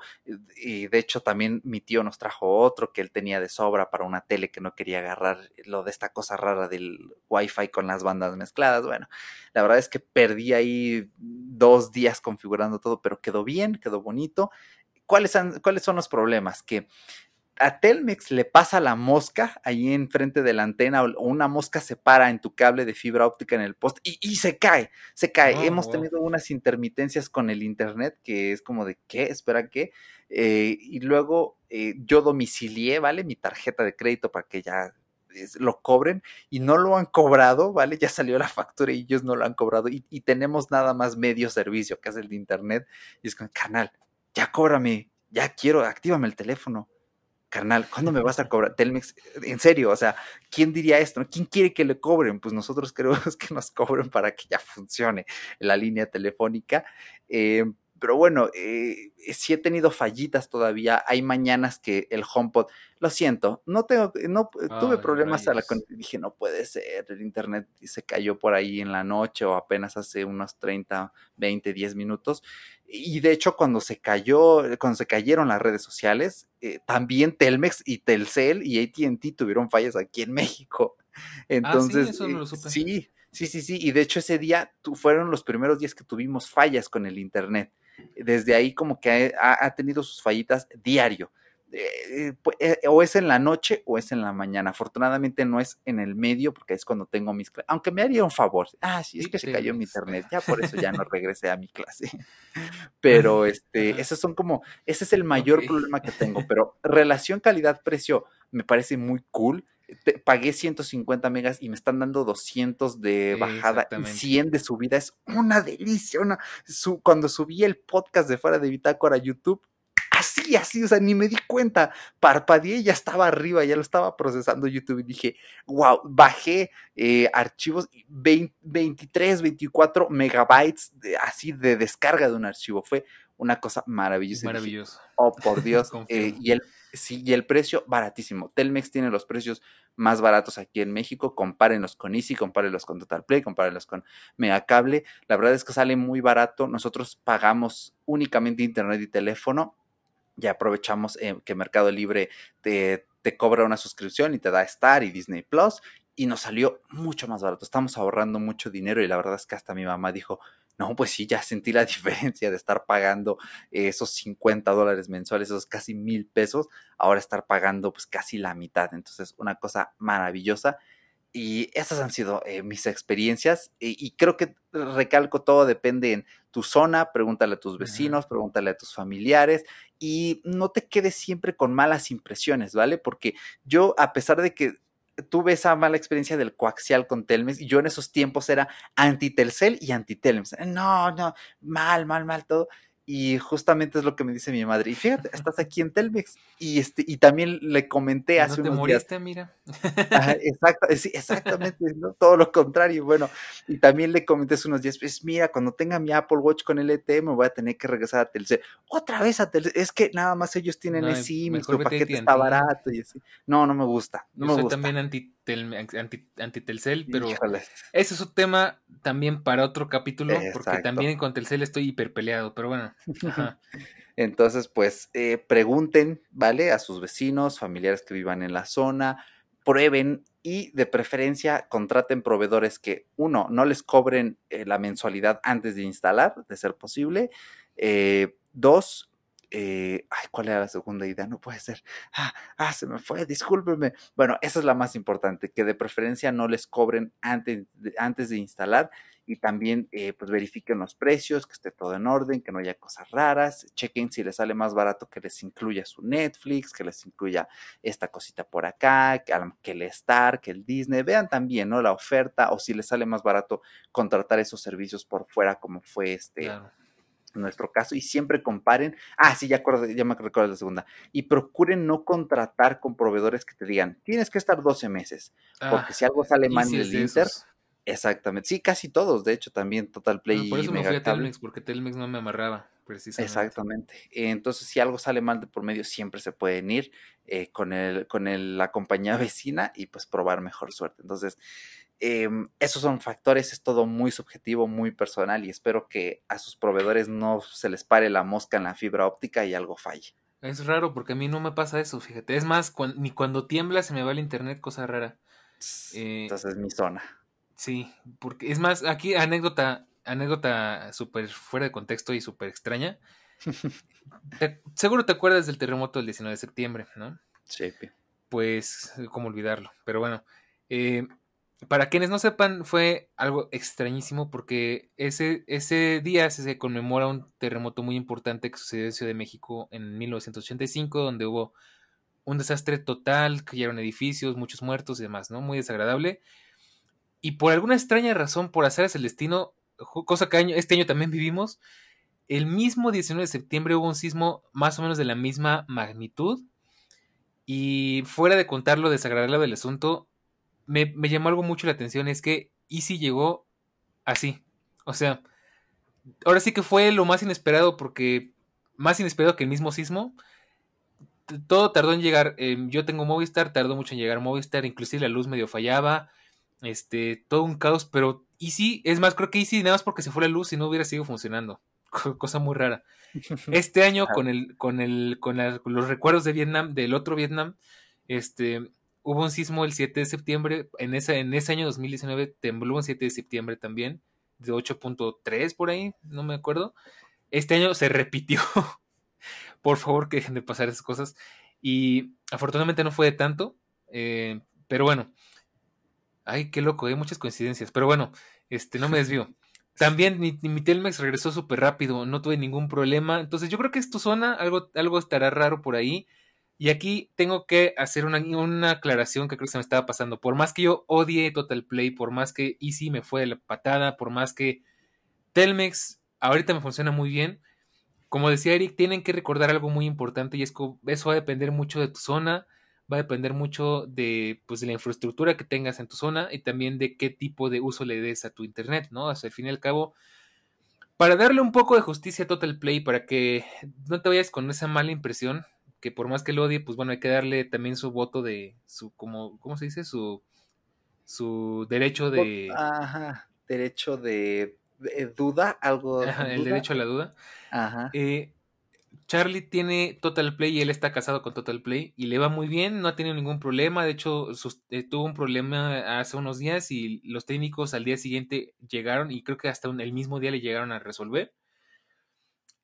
Y de hecho también mi tío nos trajo otro que él tenía de sobra para una tele que no quería agarrar lo de esta cosa rara del wifi con las bandas mezcladas. Bueno, la verdad es que perdí ahí dos días configurando todo, pero quedó bien, quedó bonito. ¿Cuáles, ¿Cuáles son los problemas? Que a Telmex le pasa la mosca ahí enfrente de la antena o una mosca se para en tu cable de fibra óptica en el poste y, y se cae, se cae. Oh, Hemos wow. tenido unas intermitencias con el internet que es como de, ¿qué? Espera, ¿qué? Eh, y luego eh, yo domicilié, ¿vale? Mi tarjeta de crédito para que ya es- lo cobren y no lo han cobrado, ¿vale? Ya salió la factura y ellos no lo han cobrado y, y tenemos nada más medio servicio que es el de internet y es como, canal, ya cóbrame, ya quiero, actívame el teléfono carnal, ¿cuándo me vas a cobrar? Telmex, en serio, o sea, ¿quién diría esto? ¿Quién quiere que le cobren? Pues nosotros queremos que nos cobren para que ya funcione la línea telefónica. Eh, pero bueno, eh, sí he tenido fallitas todavía. Hay mañanas que el HomePod, lo siento, no tengo, no tuve Ay, problemas a la con- dije, no puede ser, el internet se cayó por ahí en la noche o apenas hace unos 30, 20, 10 minutos. Y de hecho, cuando se cayó, cuando se cayeron las redes sociales, eh, también Telmex y Telcel y AT&T tuvieron fallas aquí en México. Ah, sí, Entonces, eso no eh, lo supe. sí, sí, sí, sí. Y de hecho ese día fueron los primeros días que tuvimos fallas con el internet. Desde ahí como que ha, ha tenido sus fallitas diario. Eh, pu- eh, o es en la noche o es en la mañana. Afortunadamente no es en el medio porque es cuando tengo mis clases. Aunque me haría un favor. Ah, sí, es Y que se cayó mi internet. Ya por eso ya no regresé a mi clase. Pero este, esos son como, ese es el mayor Ok. problema que tengo. Pero relación calidad-precio me parece muy cool. Te- pagué 150 megas y me están dando 200 de bajada y Exactamente. 100 de subida. Es una delicia. Una, su- cuando subí el podcast de fuera de Bitácora a YouTube, así, así, o sea, ni me di cuenta. Parpadeé y ya estaba arriba, ya lo estaba procesando YouTube y dije, wow, bajé eh, archivos 23, 24 megabytes así de descarga de un archivo. Fue una cosa maravillosa. Maravilloso. oh, por Dios. Eh, y, el, sí, y el precio baratísimo. Telmex tiene los precios más baratos aquí en México. Compárenlos con Easy, compárenlos con Total Play, compárenlos con Megacable. La verdad es que sale muy barato. Nosotros pagamos únicamente internet y teléfono. Ya aprovechamos eh, que Mercado Libre te, te cobra una suscripción y te da Star y Disney Plus y nos salió mucho más barato. Estamos ahorrando mucho dinero y la verdad es que hasta mi mamá dijo, no, pues sí, ya sentí la diferencia de estar pagando esos 50 dólares mensuales, esos casi mil pesos, ahora estar pagando pues casi la mitad. Entonces, una cosa maravillosa. Y esas han sido eh, mis experiencias y, creo que recalco todo depende en tu zona, pregúntale a tus vecinos, pregúntale a tus familiares y no te quedes siempre con malas impresiones, ¿vale? Porque yo, a pesar de que tuve esa mala experiencia del coaxial con Telmex y yo en esos tiempos era anti-Telcel y anti-Telmex. No, no, mal, mal, mal todo. Y justamente es lo que me dice mi madre. Y fíjate, estás aquí en Telmex. Y este, y también le comenté hace ¿No te unos moriste, días. mira. exacto, sí, exactamente, ¿no? todo lo contrario. Bueno, y también le comenté hace unos días, pues mira, cuando tenga mi Apple Watch con LTE me voy a tener que regresar a Telcel. Otra vez a Telcel. Es que nada más ellos tienen No, SIM y mejor su paquete está barato y así. No, no me gusta. No Yo me soy gusta. también anti, anti, anti Telcel, pero ese es un tema también para otro capítulo, porque también con Telcel estoy hiper peleado, pero bueno. Ajá. Entonces, pues eh, pregunten, ¿vale? A sus vecinos, familiares que vivan en la zona, prueben y de preferencia contraten proveedores que, uno, no les cobren eh, la mensualidad antes de instalar, de ser posible. Eh, dos, eh, ay, ¿cuál era la segunda idea? No puede ser. Ah, ah, se me fue, discúlpenme. Bueno, esa es la más importante, que de preferencia no les cobren antes de, antes de instalar y también eh, pues verifiquen los precios, que esté todo en orden, que no haya cosas raras, chequen si les sale más barato que les incluya su Netflix, que les incluya esta cosita por acá, que, que el Star, que el Disney, vean también, ¿no? La oferta o si les sale más barato contratar esos servicios por fuera como fue este Claro. Nuestro caso y siempre comparen. Ah, sí, ya, acuerdo, ya me recuerdo la segunda. Y procuren no contratar con proveedores que te digan, tienes que estar 12 meses, porque Ah, si algo sale mal en el Inter, esos. exactamente. Sí, casi todos, de hecho, también Total Play Bueno, por y eso me fui a. Telmex, porque Telmex no me amarraba, precisamente. Exactamente. Entonces, si algo sale mal de por medio, siempre se pueden ir eh, con, el, con el- la compañía vecina y pues probar mejor suerte. Entonces, em, esos son factores, es todo muy subjetivo, muy personal y espero que a sus proveedores no se les pare la mosca en la fibra óptica y algo falle. Es raro porque a mí no me pasa eso, fíjate. Es más, ni cuando tiembla se me va el internet, cosa rara. Eh, Entonces, mi zona. Sí, porque es más, aquí anécdota, anécdota súper fuera de contexto y súper extraña. Te- seguro te acuerdas del terremoto del 19 de septiembre, ¿no? Sí. Pues, cómo olvidarlo. Pero bueno, eh, para quienes no sepan, fue algo extrañísimo porque ese, ese día se conmemora un terremoto muy importante que sucedió en Ciudad de México en 1985, donde hubo un desastre total, cayeron edificios, muchos muertos y demás, ¿no? Muy desagradable. Y por alguna extraña razón, por hacer el destino, cosa que año- este año también vivimos, el mismo 19 de septiembre hubo un sismo más o menos de la misma magnitud. Y fuera de contar lo desagradable del asunto, me, me llamó algo mucho la atención, es que Easy llegó así. O sea, ahora sí que fue lo más inesperado porque más inesperado que el mismo sismo. Todo tardó en llegar. eh, yo tengo Movistar, tardó mucho en llegar Movistar, inclusive la luz medio fallaba. Este, todo un caos, pero Easy, es más, creo que Easy nada más porque se fue la luz y no hubiera seguido funcionando. Co- Cosa muy rara. Este año, Ajá. con el, con el, con la- con los recuerdos de Vietnam, del otro Vietnam, este, hubo un sismo el 7 de septiembre. En ese, en ese año 2019 tembló un 7 de septiembre también, de 8.3 por ahí, no me acuerdo. Este año se repitió. por favor, que dejen de pasar esas cosas. Y afortunadamente no fue de tanto. eh, pero bueno. Ay, qué loco, hay muchas coincidencias. Pero bueno, este, no me desvío. También mi, mi Telmex regresó súper rápido, no tuve ningún problema. Entonces yo creo que es tu zona, algo, algo estará raro por ahí. Y aquí tengo que hacer una, una aclaración que creo que se me estaba pasando. Por más que yo odie Total Play, por más que Easy me fue de la patada, por más que Telmex ahorita me funciona muy bien, como decía Eric, tienen que recordar algo muy importante y es que eso va a depender mucho de tu zona, va a depender mucho de, pues, de la infraestructura que tengas en tu zona y también de qué tipo de uso le des a tu internet, ¿no? O al fin y al cabo, para darle un poco de justicia a Total Play, para que no te vayas con esa mala impresión, que por más que lo odie, pues bueno, hay que darle también su voto de, su, como, ¿cómo se dice? Su, su derecho de... Ajá, derecho de, duda, algo... el derecho a la duda. Ajá. Eh, Charlie tiene Total Play y él está casado con Total Play y le va muy bien, no ha tenido ningún problema. De hecho, eh, tuvo un problema hace unos días y los técnicos al día siguiente llegaron y creo que hasta el mismo día le llegaron a resolver.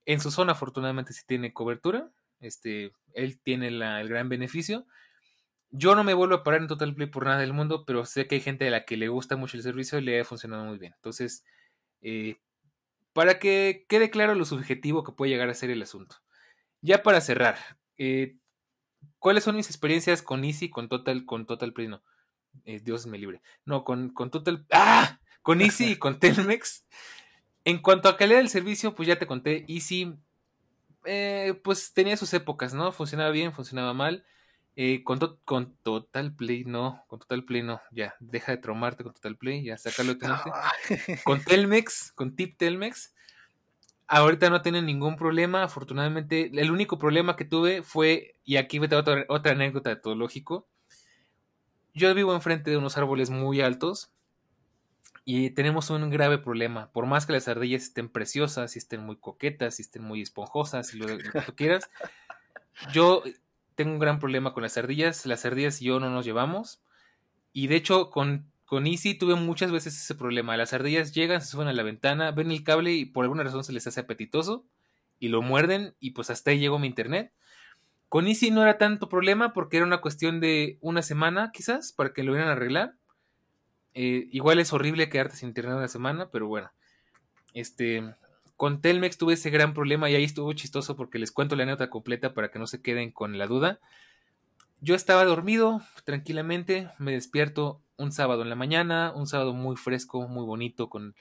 En su zona, afortunadamente, sí tiene cobertura. Este, él tiene el gran beneficio. Yo no me vuelvo a parar en Total Play por nada del mundo, pero sé que hay gente a la que le gusta mucho el servicio y le ha funcionado muy bien. Entonces, eh, para que quede claro lo subjetivo que puede llegar a ser el asunto. Ya para cerrar, eh, ¿cuáles son mis experiencias con Easy, con Total, con Total Play? No, eh, Dios me libre. No, con, con Total. ¡Ah! Con Easy y con Telmex. En cuanto a calidad del servicio, pues ya te conté, Easy, eh, pues tenía sus épocas, ¿no? Funcionaba bien, funcionaba mal. con, con, Total Play, no, con Total Play no, ya, deja de traumarte con Total Play, ya, sácalo de tu Con Telmex, con Tip Telmex, Ahorita no tienen ningún problema, afortunadamente. El único problema que tuve fue, y aquí vete otra, otra anécdota etológico. Yo vivo enfrente de unos árboles muy altos y tenemos un grave problema. Por más que las ardillas estén preciosas, y estén muy coquetas, y estén muy esponjosas, y lo, lo que tú quieras, yo tengo un gran problema con las ardillas. Las ardillas y yo no nos llevamos. Y de hecho, con con Easy tuve muchas veces ese problema. Las ardillas llegan, se suben a la ventana, ven el cable y por alguna razón se les hace apetitoso y lo muerden y pues hasta ahí llegó mi internet. Con Easy no era tanto problema porque era una cuestión de una semana quizás para que lo hubieran arreglar. Eh, igual es horrible quedarte sin internet una semana, pero bueno. Este, con Telmex tuve ese gran problema y ahí estuvo chistoso porque les cuento la nota completa para que no se queden con la duda. Yo estaba dormido tranquilamente, me despierto un sábado en la mañana, un sábado muy fresco, muy bonito, con...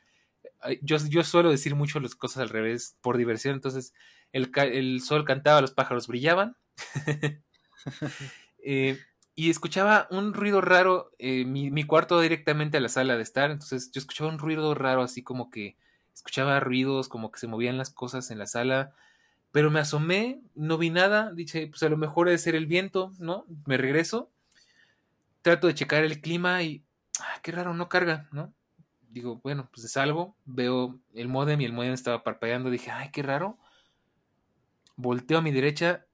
Yo, yo suelo decir mucho las cosas al revés, por diversión, entonces el, el sol cantaba, los pájaros brillaban. eh, y escuchaba un ruido raro, eh, mi, mi, cuarto directamente a la sala de estar, entonces yo escuchaba un ruido raro, así como que escuchaba ruidos, como que se movían las cosas en la sala, pero me asomé, no vi nada, dije, pues a lo mejor debe ser el viento, ¿no? Me regreso trato de checar el clima y, ah, qué raro, no carga, ¿no? Digo, bueno, pues salgo, veo el modem y el modem estaba parpadeando, dije, ay, qué raro. Volteo a mi derecha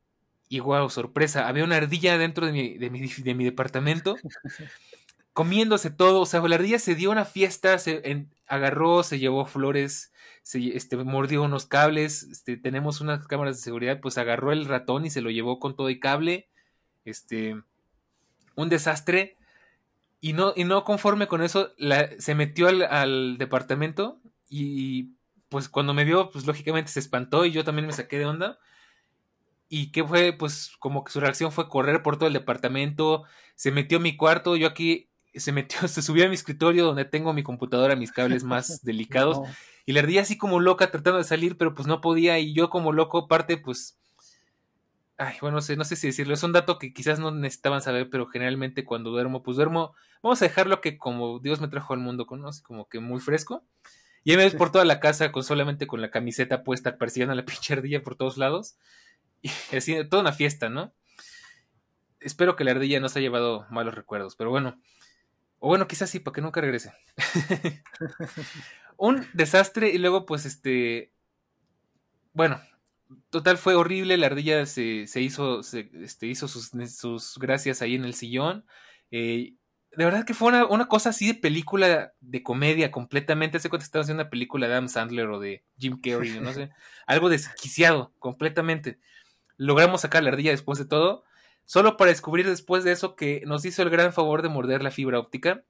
y wow, sorpresa, había una ardilla dentro de mi, de mi, de mi departamento comiéndose todo, o sea, la ardilla se dio una fiesta, se agarró, se llevó flores, se este, mordió unos cables, este, tenemos unas cámaras de seguridad, pues agarró el ratón y se lo llevó con todo y cable, este, un desastre. Y no, y no conforme con eso, se metió al, departamento y pues cuando me vio, pues lógicamente se espantó y yo también me saqué de onda. Y que fue, pues como que su reacción fue correr por todo el departamento, se metió a mi cuarto, yo aquí se metió, se subió a mi escritorio donde tengo mi computadora, mis cables más delicados, y le ardía así como loca tratando de salir, pero pues no podía, y yo como loco, parte pues Ay, bueno, no sé, no sé si decirlo. Es un dato que quizás no necesitaban saber, pero generalmente cuando duermo, pues duermo. Vamos a dejarlo que como Dios me trajo al mundo, con, como que muy fresco. Y me ves por toda la casa con solamente con la camiseta puesta, persiguiendo a la pinche ardilla por todos lados. Y así, toda una fiesta, ¿no? Espero que la ardilla no se haya llevado malos recuerdos, pero bueno. O bueno, quizás sí, para que nunca regrese. un desastre y luego, pues, este. Bueno, total fue horrible, la ardilla se, se hizo, se, este, hizo sus, sus, gracias ahí en el sillón. Eh, de verdad que fue una, una, cosa así de película de comedia completamente. Se cuenta estaba haciendo una película de Adam Sandler o de Jim Carrey, no sé. algo desquiciado completamente. Logramos sacar la ardilla después de todo. Solo para descubrir después de eso que nos hizo el gran favor de morder la fibra óptica.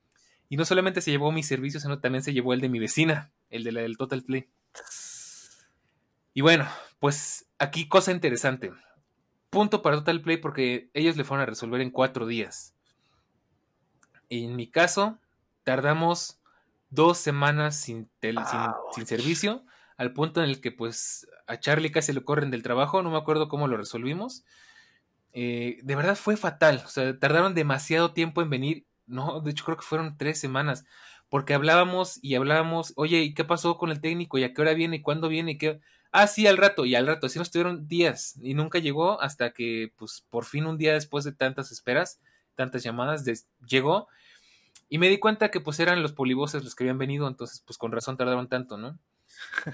Y no solamente se llevó mi servicio, sino también se llevó el de mi vecina, el de la del Total Play. Y bueno, pues aquí cosa interesante. Punto para Total Play porque ellos le fueron a resolver en cuatro días. En mi caso, tardamos dos semanas sin, sin, servicio al punto en el que pues a Charlie casi lo corren del trabajo, no me acuerdo cómo lo resolvimos. Eh, de verdad fue fatal, o sea, tardaron demasiado tiempo en venir, no, de hecho creo que fueron tres semanas, porque hablábamos y hablábamos, oye, ¿y qué pasó con el técnico? ¿Y a qué hora viene? ¿Y cuándo viene? ¿Y qué? Ah, sí, al rato, y al rato, así nos tuvieron días y nunca llegó hasta que, pues, por fin un día después de tantas esperas, tantas llamadas, llegó y me di cuenta que pues eran los polivoces los que habían venido, entonces pues con razón tardaron tanto, ¿no?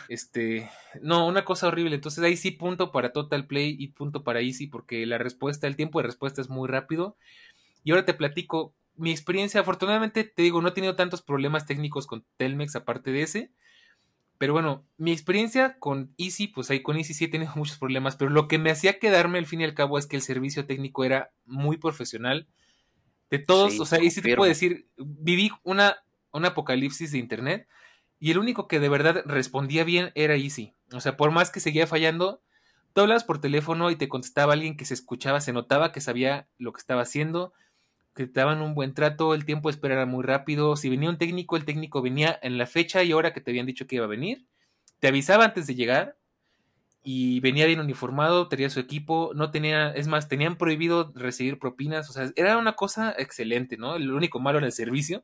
Este, no, una cosa horrible. Entonces ahí sí punto para Total Play y punto para Easy porque la respuesta, el tiempo de respuesta es muy rápido. Y ahora te platico mi experiencia. Afortunadamente te digo, no he tenido tantos problemas técnicos con Telmex aparte de ese. Pero bueno, mi experiencia con Easy, pues ahí con Easy sí he tenido muchos problemas, pero lo que me hacía quedarme al fin y al cabo es que el servicio técnico era muy profesional. De todos, o sea, Easy te puedo decir, viví una, un apocalipsis de internet y el único que de verdad respondía bien era Easy. O sea, por más que seguía fallando, tú hablabas por teléfono y te contestaba alguien que se escuchaba, se notaba que sabía lo que estaba haciendo, que te daban un buen trato, el tiempo de espera era muy rápido. Si venía un técnico, el técnico venía en la fecha y hora que te habían dicho que iba a venir. Te avisaba antes de llegar y venía bien uniformado, tenía su equipo, no tenía, es más, tenían prohibido recibir propinas, o sea, era una cosa excelente, ¿no? El único malo era el servicio,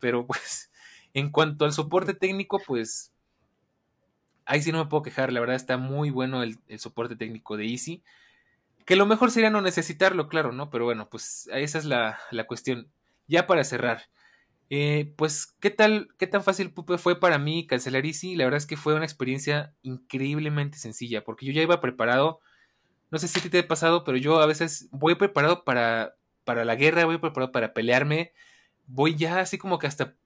pero pues en cuanto al soporte técnico, pues ahí sí no me puedo quejar. La verdad está muy bueno el, soporte técnico de Easy. Que lo mejor sería no necesitarlo, claro, ¿no? Pero bueno, pues esa es la, cuestión. Ya para cerrar. Eh, pues, ¿qué tal, qué tan fácil fue para mí cancelar Easy? La verdad es que fue una experiencia increíblemente sencilla, porque yo ya iba preparado, no sé si te ha pasado, pero yo a veces voy preparado para, para la guerra, voy preparado para pelearme, voy ya así como que hasta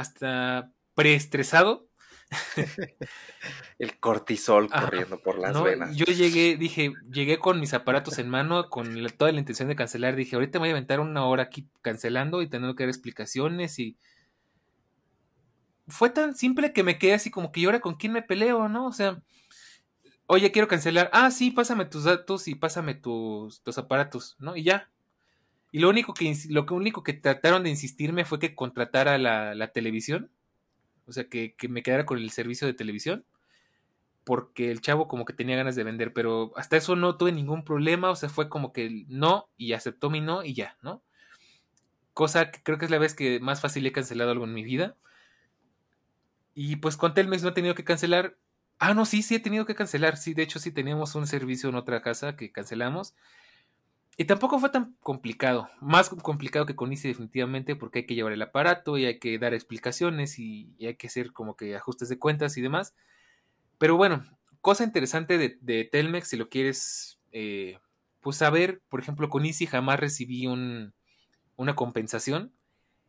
hasta preestresado. El cortisol corriendo por las venas. Yo llegué, dije, llegué con mis aparatos en mano, con toda la intención de cancelar. Dije, ahorita me voy a aventar una hora aquí cancelando y teniendo que dar explicaciones y. Fue tan simple que me quedé así como que yo ahora con quién me peleo, ¿no? O sea, oye, quiero cancelar. Ah, sí, pásame tus datos y pásame tus, tus aparatos, ¿no? Y ya. Y lo único que, lo único que trataron de insistirme fue que contratara la, televisión. O sea, que, que, me quedara con el servicio de televisión. Porque el chavo como que tenía ganas de vender. Pero hasta eso no tuve ningún problema. O sea, fue como que no y aceptó mi no y ya, ¿no? Cosa que creo que es la vez que más fácil he cancelado algo en mi vida. Y pues con Telmex no he tenido que cancelar. Ah, no, sí, sí he tenido que cancelar. Sí, de hecho sí teníamos un servicio en otra casa que cancelamos. Y tampoco fue tan complicado, más complicado que con Easy definitivamente porque hay que llevar el aparato y hay que dar explicaciones y, hay que hacer como que ajustes de cuentas y demás. Pero bueno, cosa interesante de, Telmex, si lo quieres eh, pues saber, por ejemplo, con Easy jamás recibí un, una compensación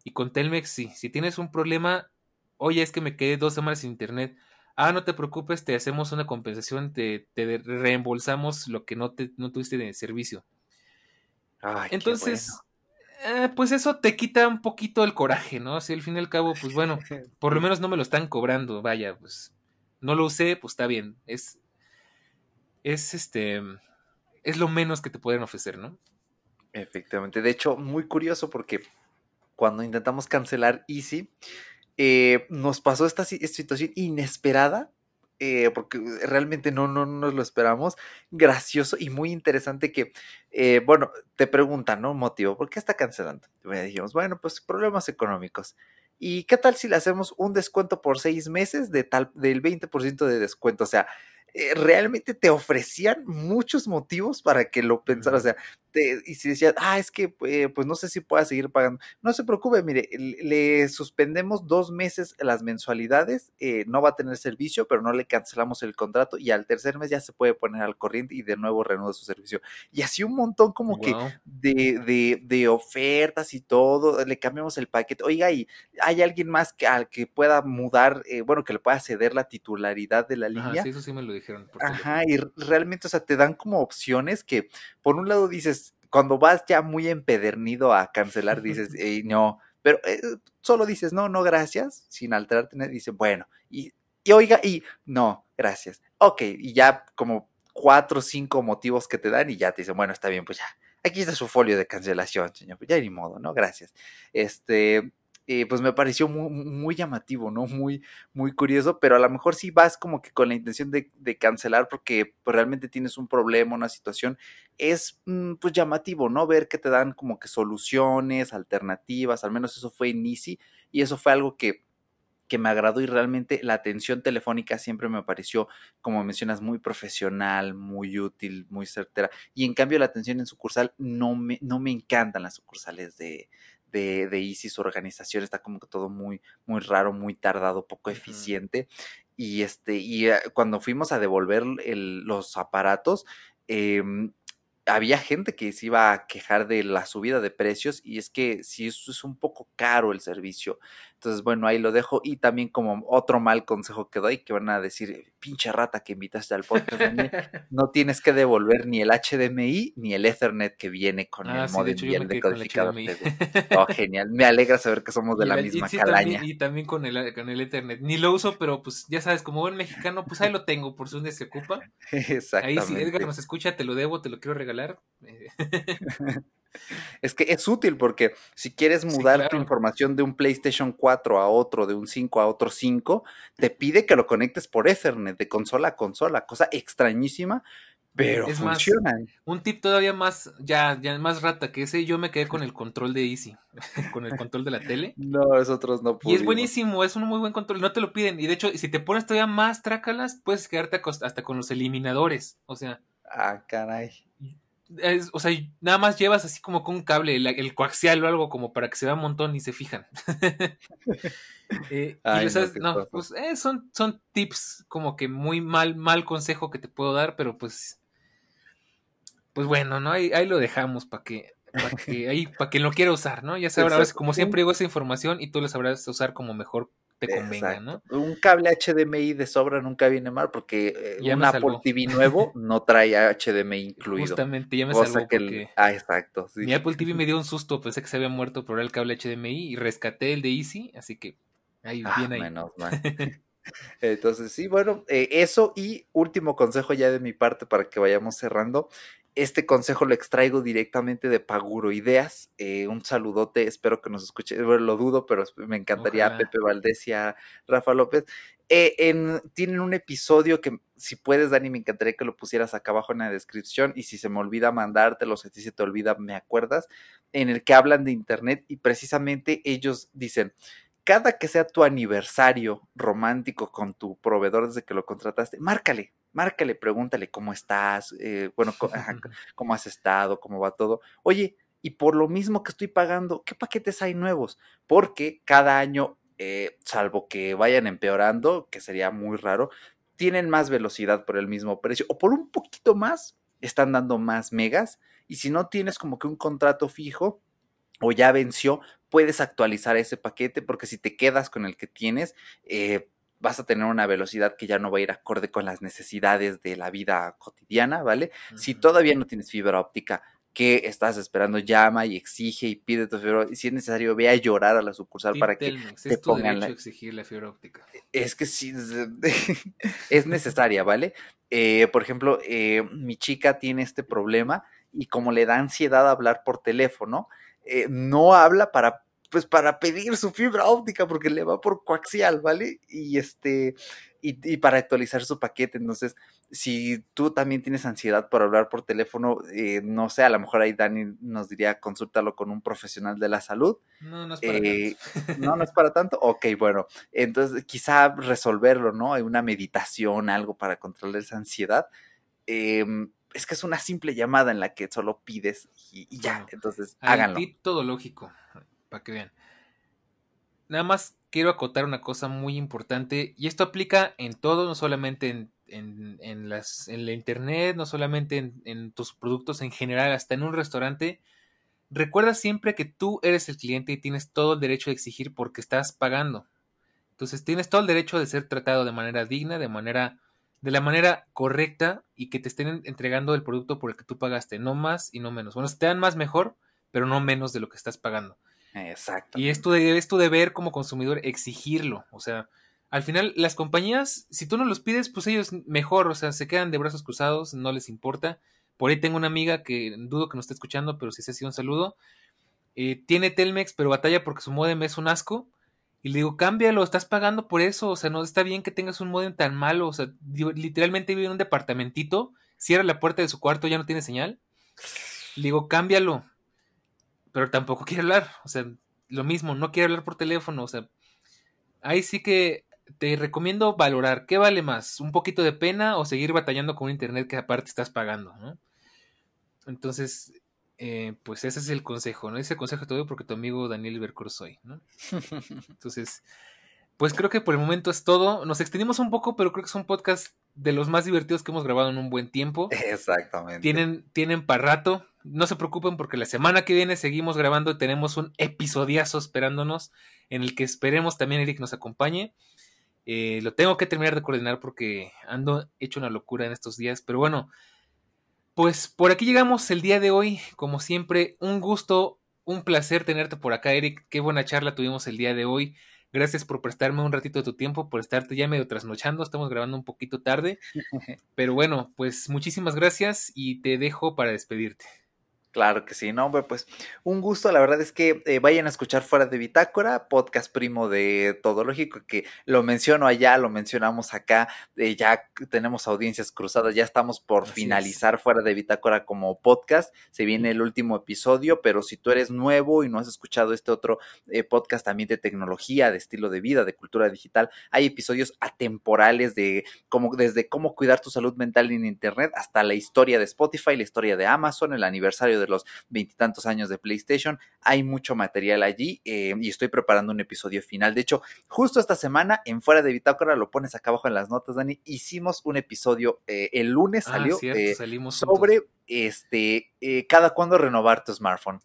y con Telmex sí, si tienes un problema, oye, es que me quedé dos semanas sin internet, ah, no te preocupes, te hacemos una compensación, te, te reembolsamos lo que no, te, no tuviste de servicio. Entonces, eh, pues eso te quita un poquito el coraje, ¿no? Si al fin y al cabo, pues bueno, por lo menos no me lo están cobrando, vaya, pues no lo usé, pues está bien. Es, es este, es lo menos que te pueden ofrecer, ¿no? Efectivamente. De hecho, muy curioso porque cuando intentamos cancelar Easy, eh, nos pasó esta situación inesperada eh, porque realmente no, no, nos lo esperamos. Gracioso y muy interesante que, eh, bueno, te preguntan, ¿no? Motivo, ¿por qué está cancelando? Y me dijimos, bueno, pues problemas económicos. ¿Y qué tal si le hacemos un descuento por seis meses de tal, del 20% de descuento? O sea, eh, realmente te ofrecían muchos motivos para que lo pensaras. O sea, y si decías, ah, es que eh, pues no sé si pueda seguir pagando. No se preocupe, mire, le suspendemos dos meses las mensualidades, eh, no va a tener servicio, pero no le cancelamos el contrato y al tercer mes ya se puede poner al corriente y de nuevo reanuda su servicio. Y así un montón como que de, de, de, ofertas y todo, le cambiamos el paquete. Oiga, y hay alguien más que al que pueda mudar, eh, bueno, que le pueda ceder la titularidad de la línea. sí, eso sí me lo dijeron. Ajá, y realmente, o sea, te dan como opciones que por un lado dices, cuando vas ya muy empedernido a cancelar, dices, no, pero eh, solo dices, no, no, gracias, sin alterarte, dice, bueno, y, oiga, y no, gracias. Ok, y ya como cuatro o cinco motivos que te dan y ya te dicen, bueno, está bien, pues ya, aquí está su folio de cancelación, señor, pues ya ni modo, ¿no? Gracias. Este, eh, pues me pareció muy, muy, llamativo, ¿no? Muy, muy curioso, pero a lo mejor sí vas como que con la intención de, cancelar porque pues, realmente tienes un problema, una situación, es mm, pues llamativo, ¿no? Ver que te dan como que soluciones, alternativas, al menos eso fue en Easy y eso fue algo que que me agradó y realmente la atención telefónica siempre me pareció, como mencionas, muy profesional, muy útil, muy certera. Y en cambio la atención en sucursal no me, no me encantan las sucursales de, de, de Easy, su organización está como que todo muy, muy raro, muy tardado, poco eficiente. Y este, y eh, cuando fuimos a devolver los aparatos, eh, había gente que se iba a quejar de la subida de precios y es que si eso es un poco caro el servicio. Entonces, bueno, ahí lo dejo. Y también como otro mal consejo que doy, que van a decir, pinche rata que invitaste al podcast, no tienes que devolver ni el HDMI ni el Ethernet que viene con ah, el sí, modem de bien decodificador. HDMI. Oh, genial. Me alegra saber que somos de Y la misma y calaña. también- y también con el, con el Ethernet. Ni lo uso, pero pues ya sabes, como buen mexicano, pues ahí lo tengo, por si un se ocupa. Ahí Exactamente. si Edgar nos escucha, te lo debo, te lo quiero regalar. Es que es útil porque si quieres Sí, mudar tu información de un PlayStation 4 a otro, de un 5 a otro 5, te pide que lo conectes por Ethernet de consola a consola, cosa extrañísima, pero Es más, funcionan. Un tip todavía más, ya, ya más rata que ese, yo me quedé con el control de Easy, con el control de la tele. No, nosotros no Y es pudimos. buenísimo, es un muy buen control, no te lo piden. Y de hecho, si te pones todavía más trácalas, puedes quedarte hasta con los eliminadores. O sea, Ah, caray. Es- o sea, nada más llevas así como con un cable, el, el coaxial o algo como para que se vea un montón y se fijan. Eh, y les no, pues eh, son, son tips como que muy mal, mal consejo que te puedo dar, pero pues, pues bueno, ¿no? Ahí, ahí lo dejamos para que, para que, ahí, para quien lo quiera usar, ¿no? Ya sabrás, como siempre digo esa información y tú la sabrás usar como mejor te convenga, ¿no? Un cable HDMI de sobra nunca viene mal porque eh, un Apple. TV nuevo no trae HDMI incluido. Justamente, ya me salvó que el- porque Ah, exacto. sí. mi Apple TV me dio un susto, pensé que se había muerto por el cable HDMI y rescaté el de Easy, así que ahí, Ah, bien ahí. menos mal. Entonces, sí, bueno, eh, eso y último consejo ya de mi parte para que vayamos cerrando. Este consejo lo extraigo directamente de Paguro Ideas. Eh, un saludote, espero que nos escuche. Bueno, lo dudo, pero me encantaría a. Pepe Valdés y a Rafa López. Eh, en- tienen un episodio que, si puedes, Dani, me encantaría que lo pusieras acá abajo en la descripción. Y si se me olvida mandártelo, si a ti se te olvida, me acuerdas. En el que hablan de Internet y precisamente ellos dicen cada que sea tu aniversario romántico con tu proveedor desde que lo contrataste, márcale, márcale, pregúntale cómo estás, eh, bueno, cómo has estado, cómo va todo. Oye, y por lo mismo que estoy pagando, ¿qué paquetes hay nuevos? Porque cada año, eh, salvo que vayan empeorando, que sería muy raro, tienen más velocidad por el mismo precio o por un poquito más, están dando más megas. Y si no tienes como que un contrato fijo o ya venció, puedes actualizar ese paquete porque si te quedas con el que tienes, eh, vas a tener una velocidad que ya no va a ir acorde con las necesidades de la vida cotidiana, ¿vale? Si todavía no tienes fibra óptica, ¿qué estás esperando? Llama y exige y pide tu fibra óptica. Si es necesario, ve a llorar a la sucursal para que te es tu pongan la- exigir la fibra óptica. es que sí, es necesaria, ¿vale? Eh, por ejemplo, eh, mi chica tiene este problema y como le da ansiedad hablar por teléfono, eh, no habla para, pues, para pedir su fibra óptica porque le va por coaxial, ¿vale? Y este, y, y para actualizar su paquete. Entonces, si tú también tienes ansiedad por hablar por teléfono, eh, no sé, a lo mejor ahí Dani nos diría consúltalo con un profesional de la salud. No, no es para Eh, tanto. no, no es para tanto. Ok, bueno, entonces quizá resolverlo, ¿no? Hay una meditación, algo para controlar esa ansiedad. Em, es que es una simple llamada en la que solo pides y, y ya, Bueno, entonces háganlo. todo lógico, para que vean. Nada más quiero acotar una cosa muy importante, y esto aplica en todo, no solamente en, en, en las, en la internet, no solamente en, en tus productos en general, hasta en un restaurante. Recuerda siempre que tú eres el cliente y tienes todo el derecho de exigir porque estás pagando. Entonces tienes todo el derecho de ser tratado de manera digna, de manera de la manera correcta y que te estén entregando el producto por el que tú pagaste, no más y no menos. Bueno, si te dan más mejor, pero no menos de lo que estás pagando. Exacto. Y es tu, de- es tu deber como consumidor exigirlo. O sea, al final las compañías, si tú no los pides, pues ellos mejor, o sea, se quedan de brazos cruzados, no les importa. Por ahí tengo una amiga que dudo que nos esté escuchando, pero si se ha sido un saludo. eh, tiene Telmex, pero batalla porque su modem es un asco. Y le digo, cámbialo, estás pagando por eso. O sea, no está bien que tengas un modem tan malo. O sea, literalmente vive en un departamentito, cierra la puerta de su cuarto, ya no tiene señal. Le digo, cámbialo. Pero tampoco quiere hablar. O sea, lo mismo, no quiere hablar por teléfono. O sea, ahí sí que te recomiendo valorar qué vale más, un poquito de pena o seguir batallando con un internet que aparte estás pagando. Entonces, eh, pues ese es el consejo, ¿no? Ese consejo te doy porque tu amigo Daniel Bercor soy, ¿no? Entonces, pues creo que por el momento es todo. Nos extendimos un poco, pero creo que es un podcast de los más divertidos que hemos grabado en un buen tiempo. Exactamente. Tienen, tienen para rato. No se preocupen porque la semana que viene seguimos grabando y tenemos un episodiazo esperándonos en el que esperemos también Eric nos acompañe. Eh, lo tengo que terminar de coordinar porque ando hecho una locura en estos días. Pero bueno, pues por aquí llegamos el día de hoy. Como siempre, un gusto, un placer tenerte por acá, Eric. Qué buena charla tuvimos el día de hoy. Gracias por prestarme un ratito de tu tiempo, por estarte ya medio trasnochando. Estamos grabando un poquito tarde. Pero bueno, pues muchísimas gracias y te dejo para despedirte. Claro que sí, no, hombre, pues un gusto, la verdad es que eh, vayan a escuchar Fuera de Bitácora, podcast primo de Todo Lógico, que lo menciono allá, lo mencionamos acá, eh, ya tenemos audiencias cruzadas, ya estamos por finalizar Fuera de Bitácora como podcast, se viene el último episodio, pero si tú eres nuevo y no has escuchado este otro eh, podcast también de tecnología, de estilo de vida, de cultura digital, hay episodios atemporales de cómo, desde cómo cuidar tu salud mental en Internet hasta la historia de Spotify, la historia de Amazon, el aniversario de los veintitantos años de PlayStation. Hay mucho material allí eh, y estoy preparando un episodio final. De hecho, justo esta semana, en Fuera de Bitácora, lo pones acá abajo en las notas, Dani, hicimos un episodio, eh, el lunes ah, salió, eh, sobre este, cada cuándo renovar tu smartphone.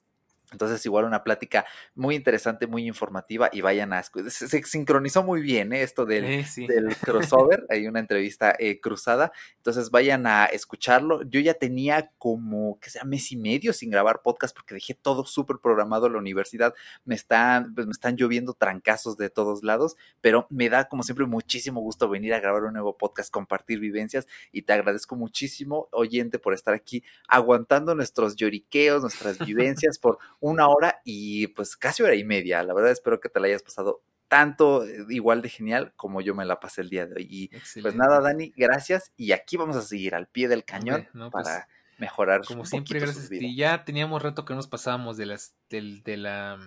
Entonces, igual una plática muy interesante, muy informativa y vayan a... Se, sincronizó muy bien ¿eh? esto del, del, crossover, hay una entrevista eh, cruzada, entonces vayan a escucharlo. Yo ya tenía como, que sea, mes y medio sin grabar podcast porque dejé todo súper programado en la universidad, me están, pues, me están lloviendo trancazos de todos lados, pero me da como siempre muchísimo gusto venir a grabar un nuevo podcast, compartir vivencias y te agradezco muchísimo, oyente, por estar aquí aguantando nuestros lloriqueos, nuestras vivencias por una hora y pues casi hora y media. La verdad espero que te la hayas pasado tanto eh, igual de genial como yo me la pasé el día de hoy. Y pues nada, Dani, gracias. Y aquí vamos a seguir al pie del cañón pues, para mejorar. Como siempre, gracias. Y ya teníamos rato que nos pasábamos de las, del, de la,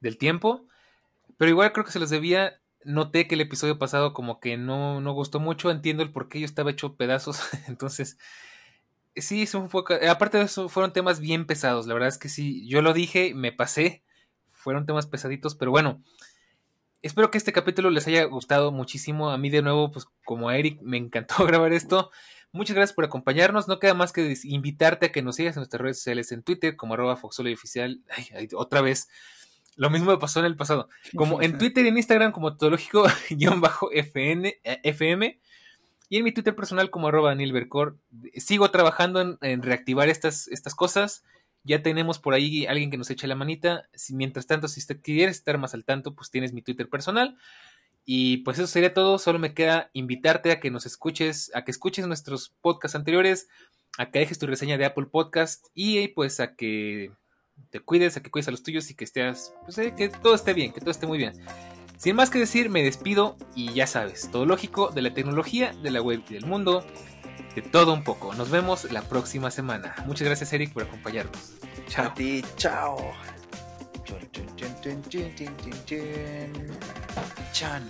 del tiempo, pero igual creo que se los debía. Noté que el episodio pasado como que no, no gustó mucho, entiendo el por qué yo estaba hecho pedazos, entonces sí, es un poco, aparte de eso, fueron temas bien pesados. La verdad es que sí, yo lo dije, me pasé. Fueron temas pesaditos, pero bueno. Espero que este capítulo les haya gustado muchísimo. A mí, de nuevo, pues como a Eric, me encantó grabar esto. Muchas gracias por acompañarnos. No queda más que invitarte a que nos sigas en nuestras redes sociales en Twitter como arroba Oficial. otra vez. Lo mismo me pasó en el pasado. Como en Twitter y en Instagram como teológico-fm. FM y en mi Twitter personal como arroba Daniel Sigo trabajando en, reactivar estas, estas cosas. Ya tenemos por ahí alguien que nos eche la manita. Si, mientras tanto, si usted quiere estar más al tanto, pues tienes mi Twitter personal. Y pues eso sería todo. Solo me queda invitarte a que nos escuches, a que escuches nuestros podcasts anteriores, a que dejes tu reseña de Apple Podcast y pues a que te cuides, a que cuides a los tuyos y que estés, pues, eh, que todo esté bien, que todo esté muy bien. Sin más que decir, me despido y ya sabes, todo lógico de la tecnología, de la web y del mundo, de todo un poco. Nos vemos la próxima semana. Muchas gracias Eric por acompañarnos. Chao. A ti, chao. Chan.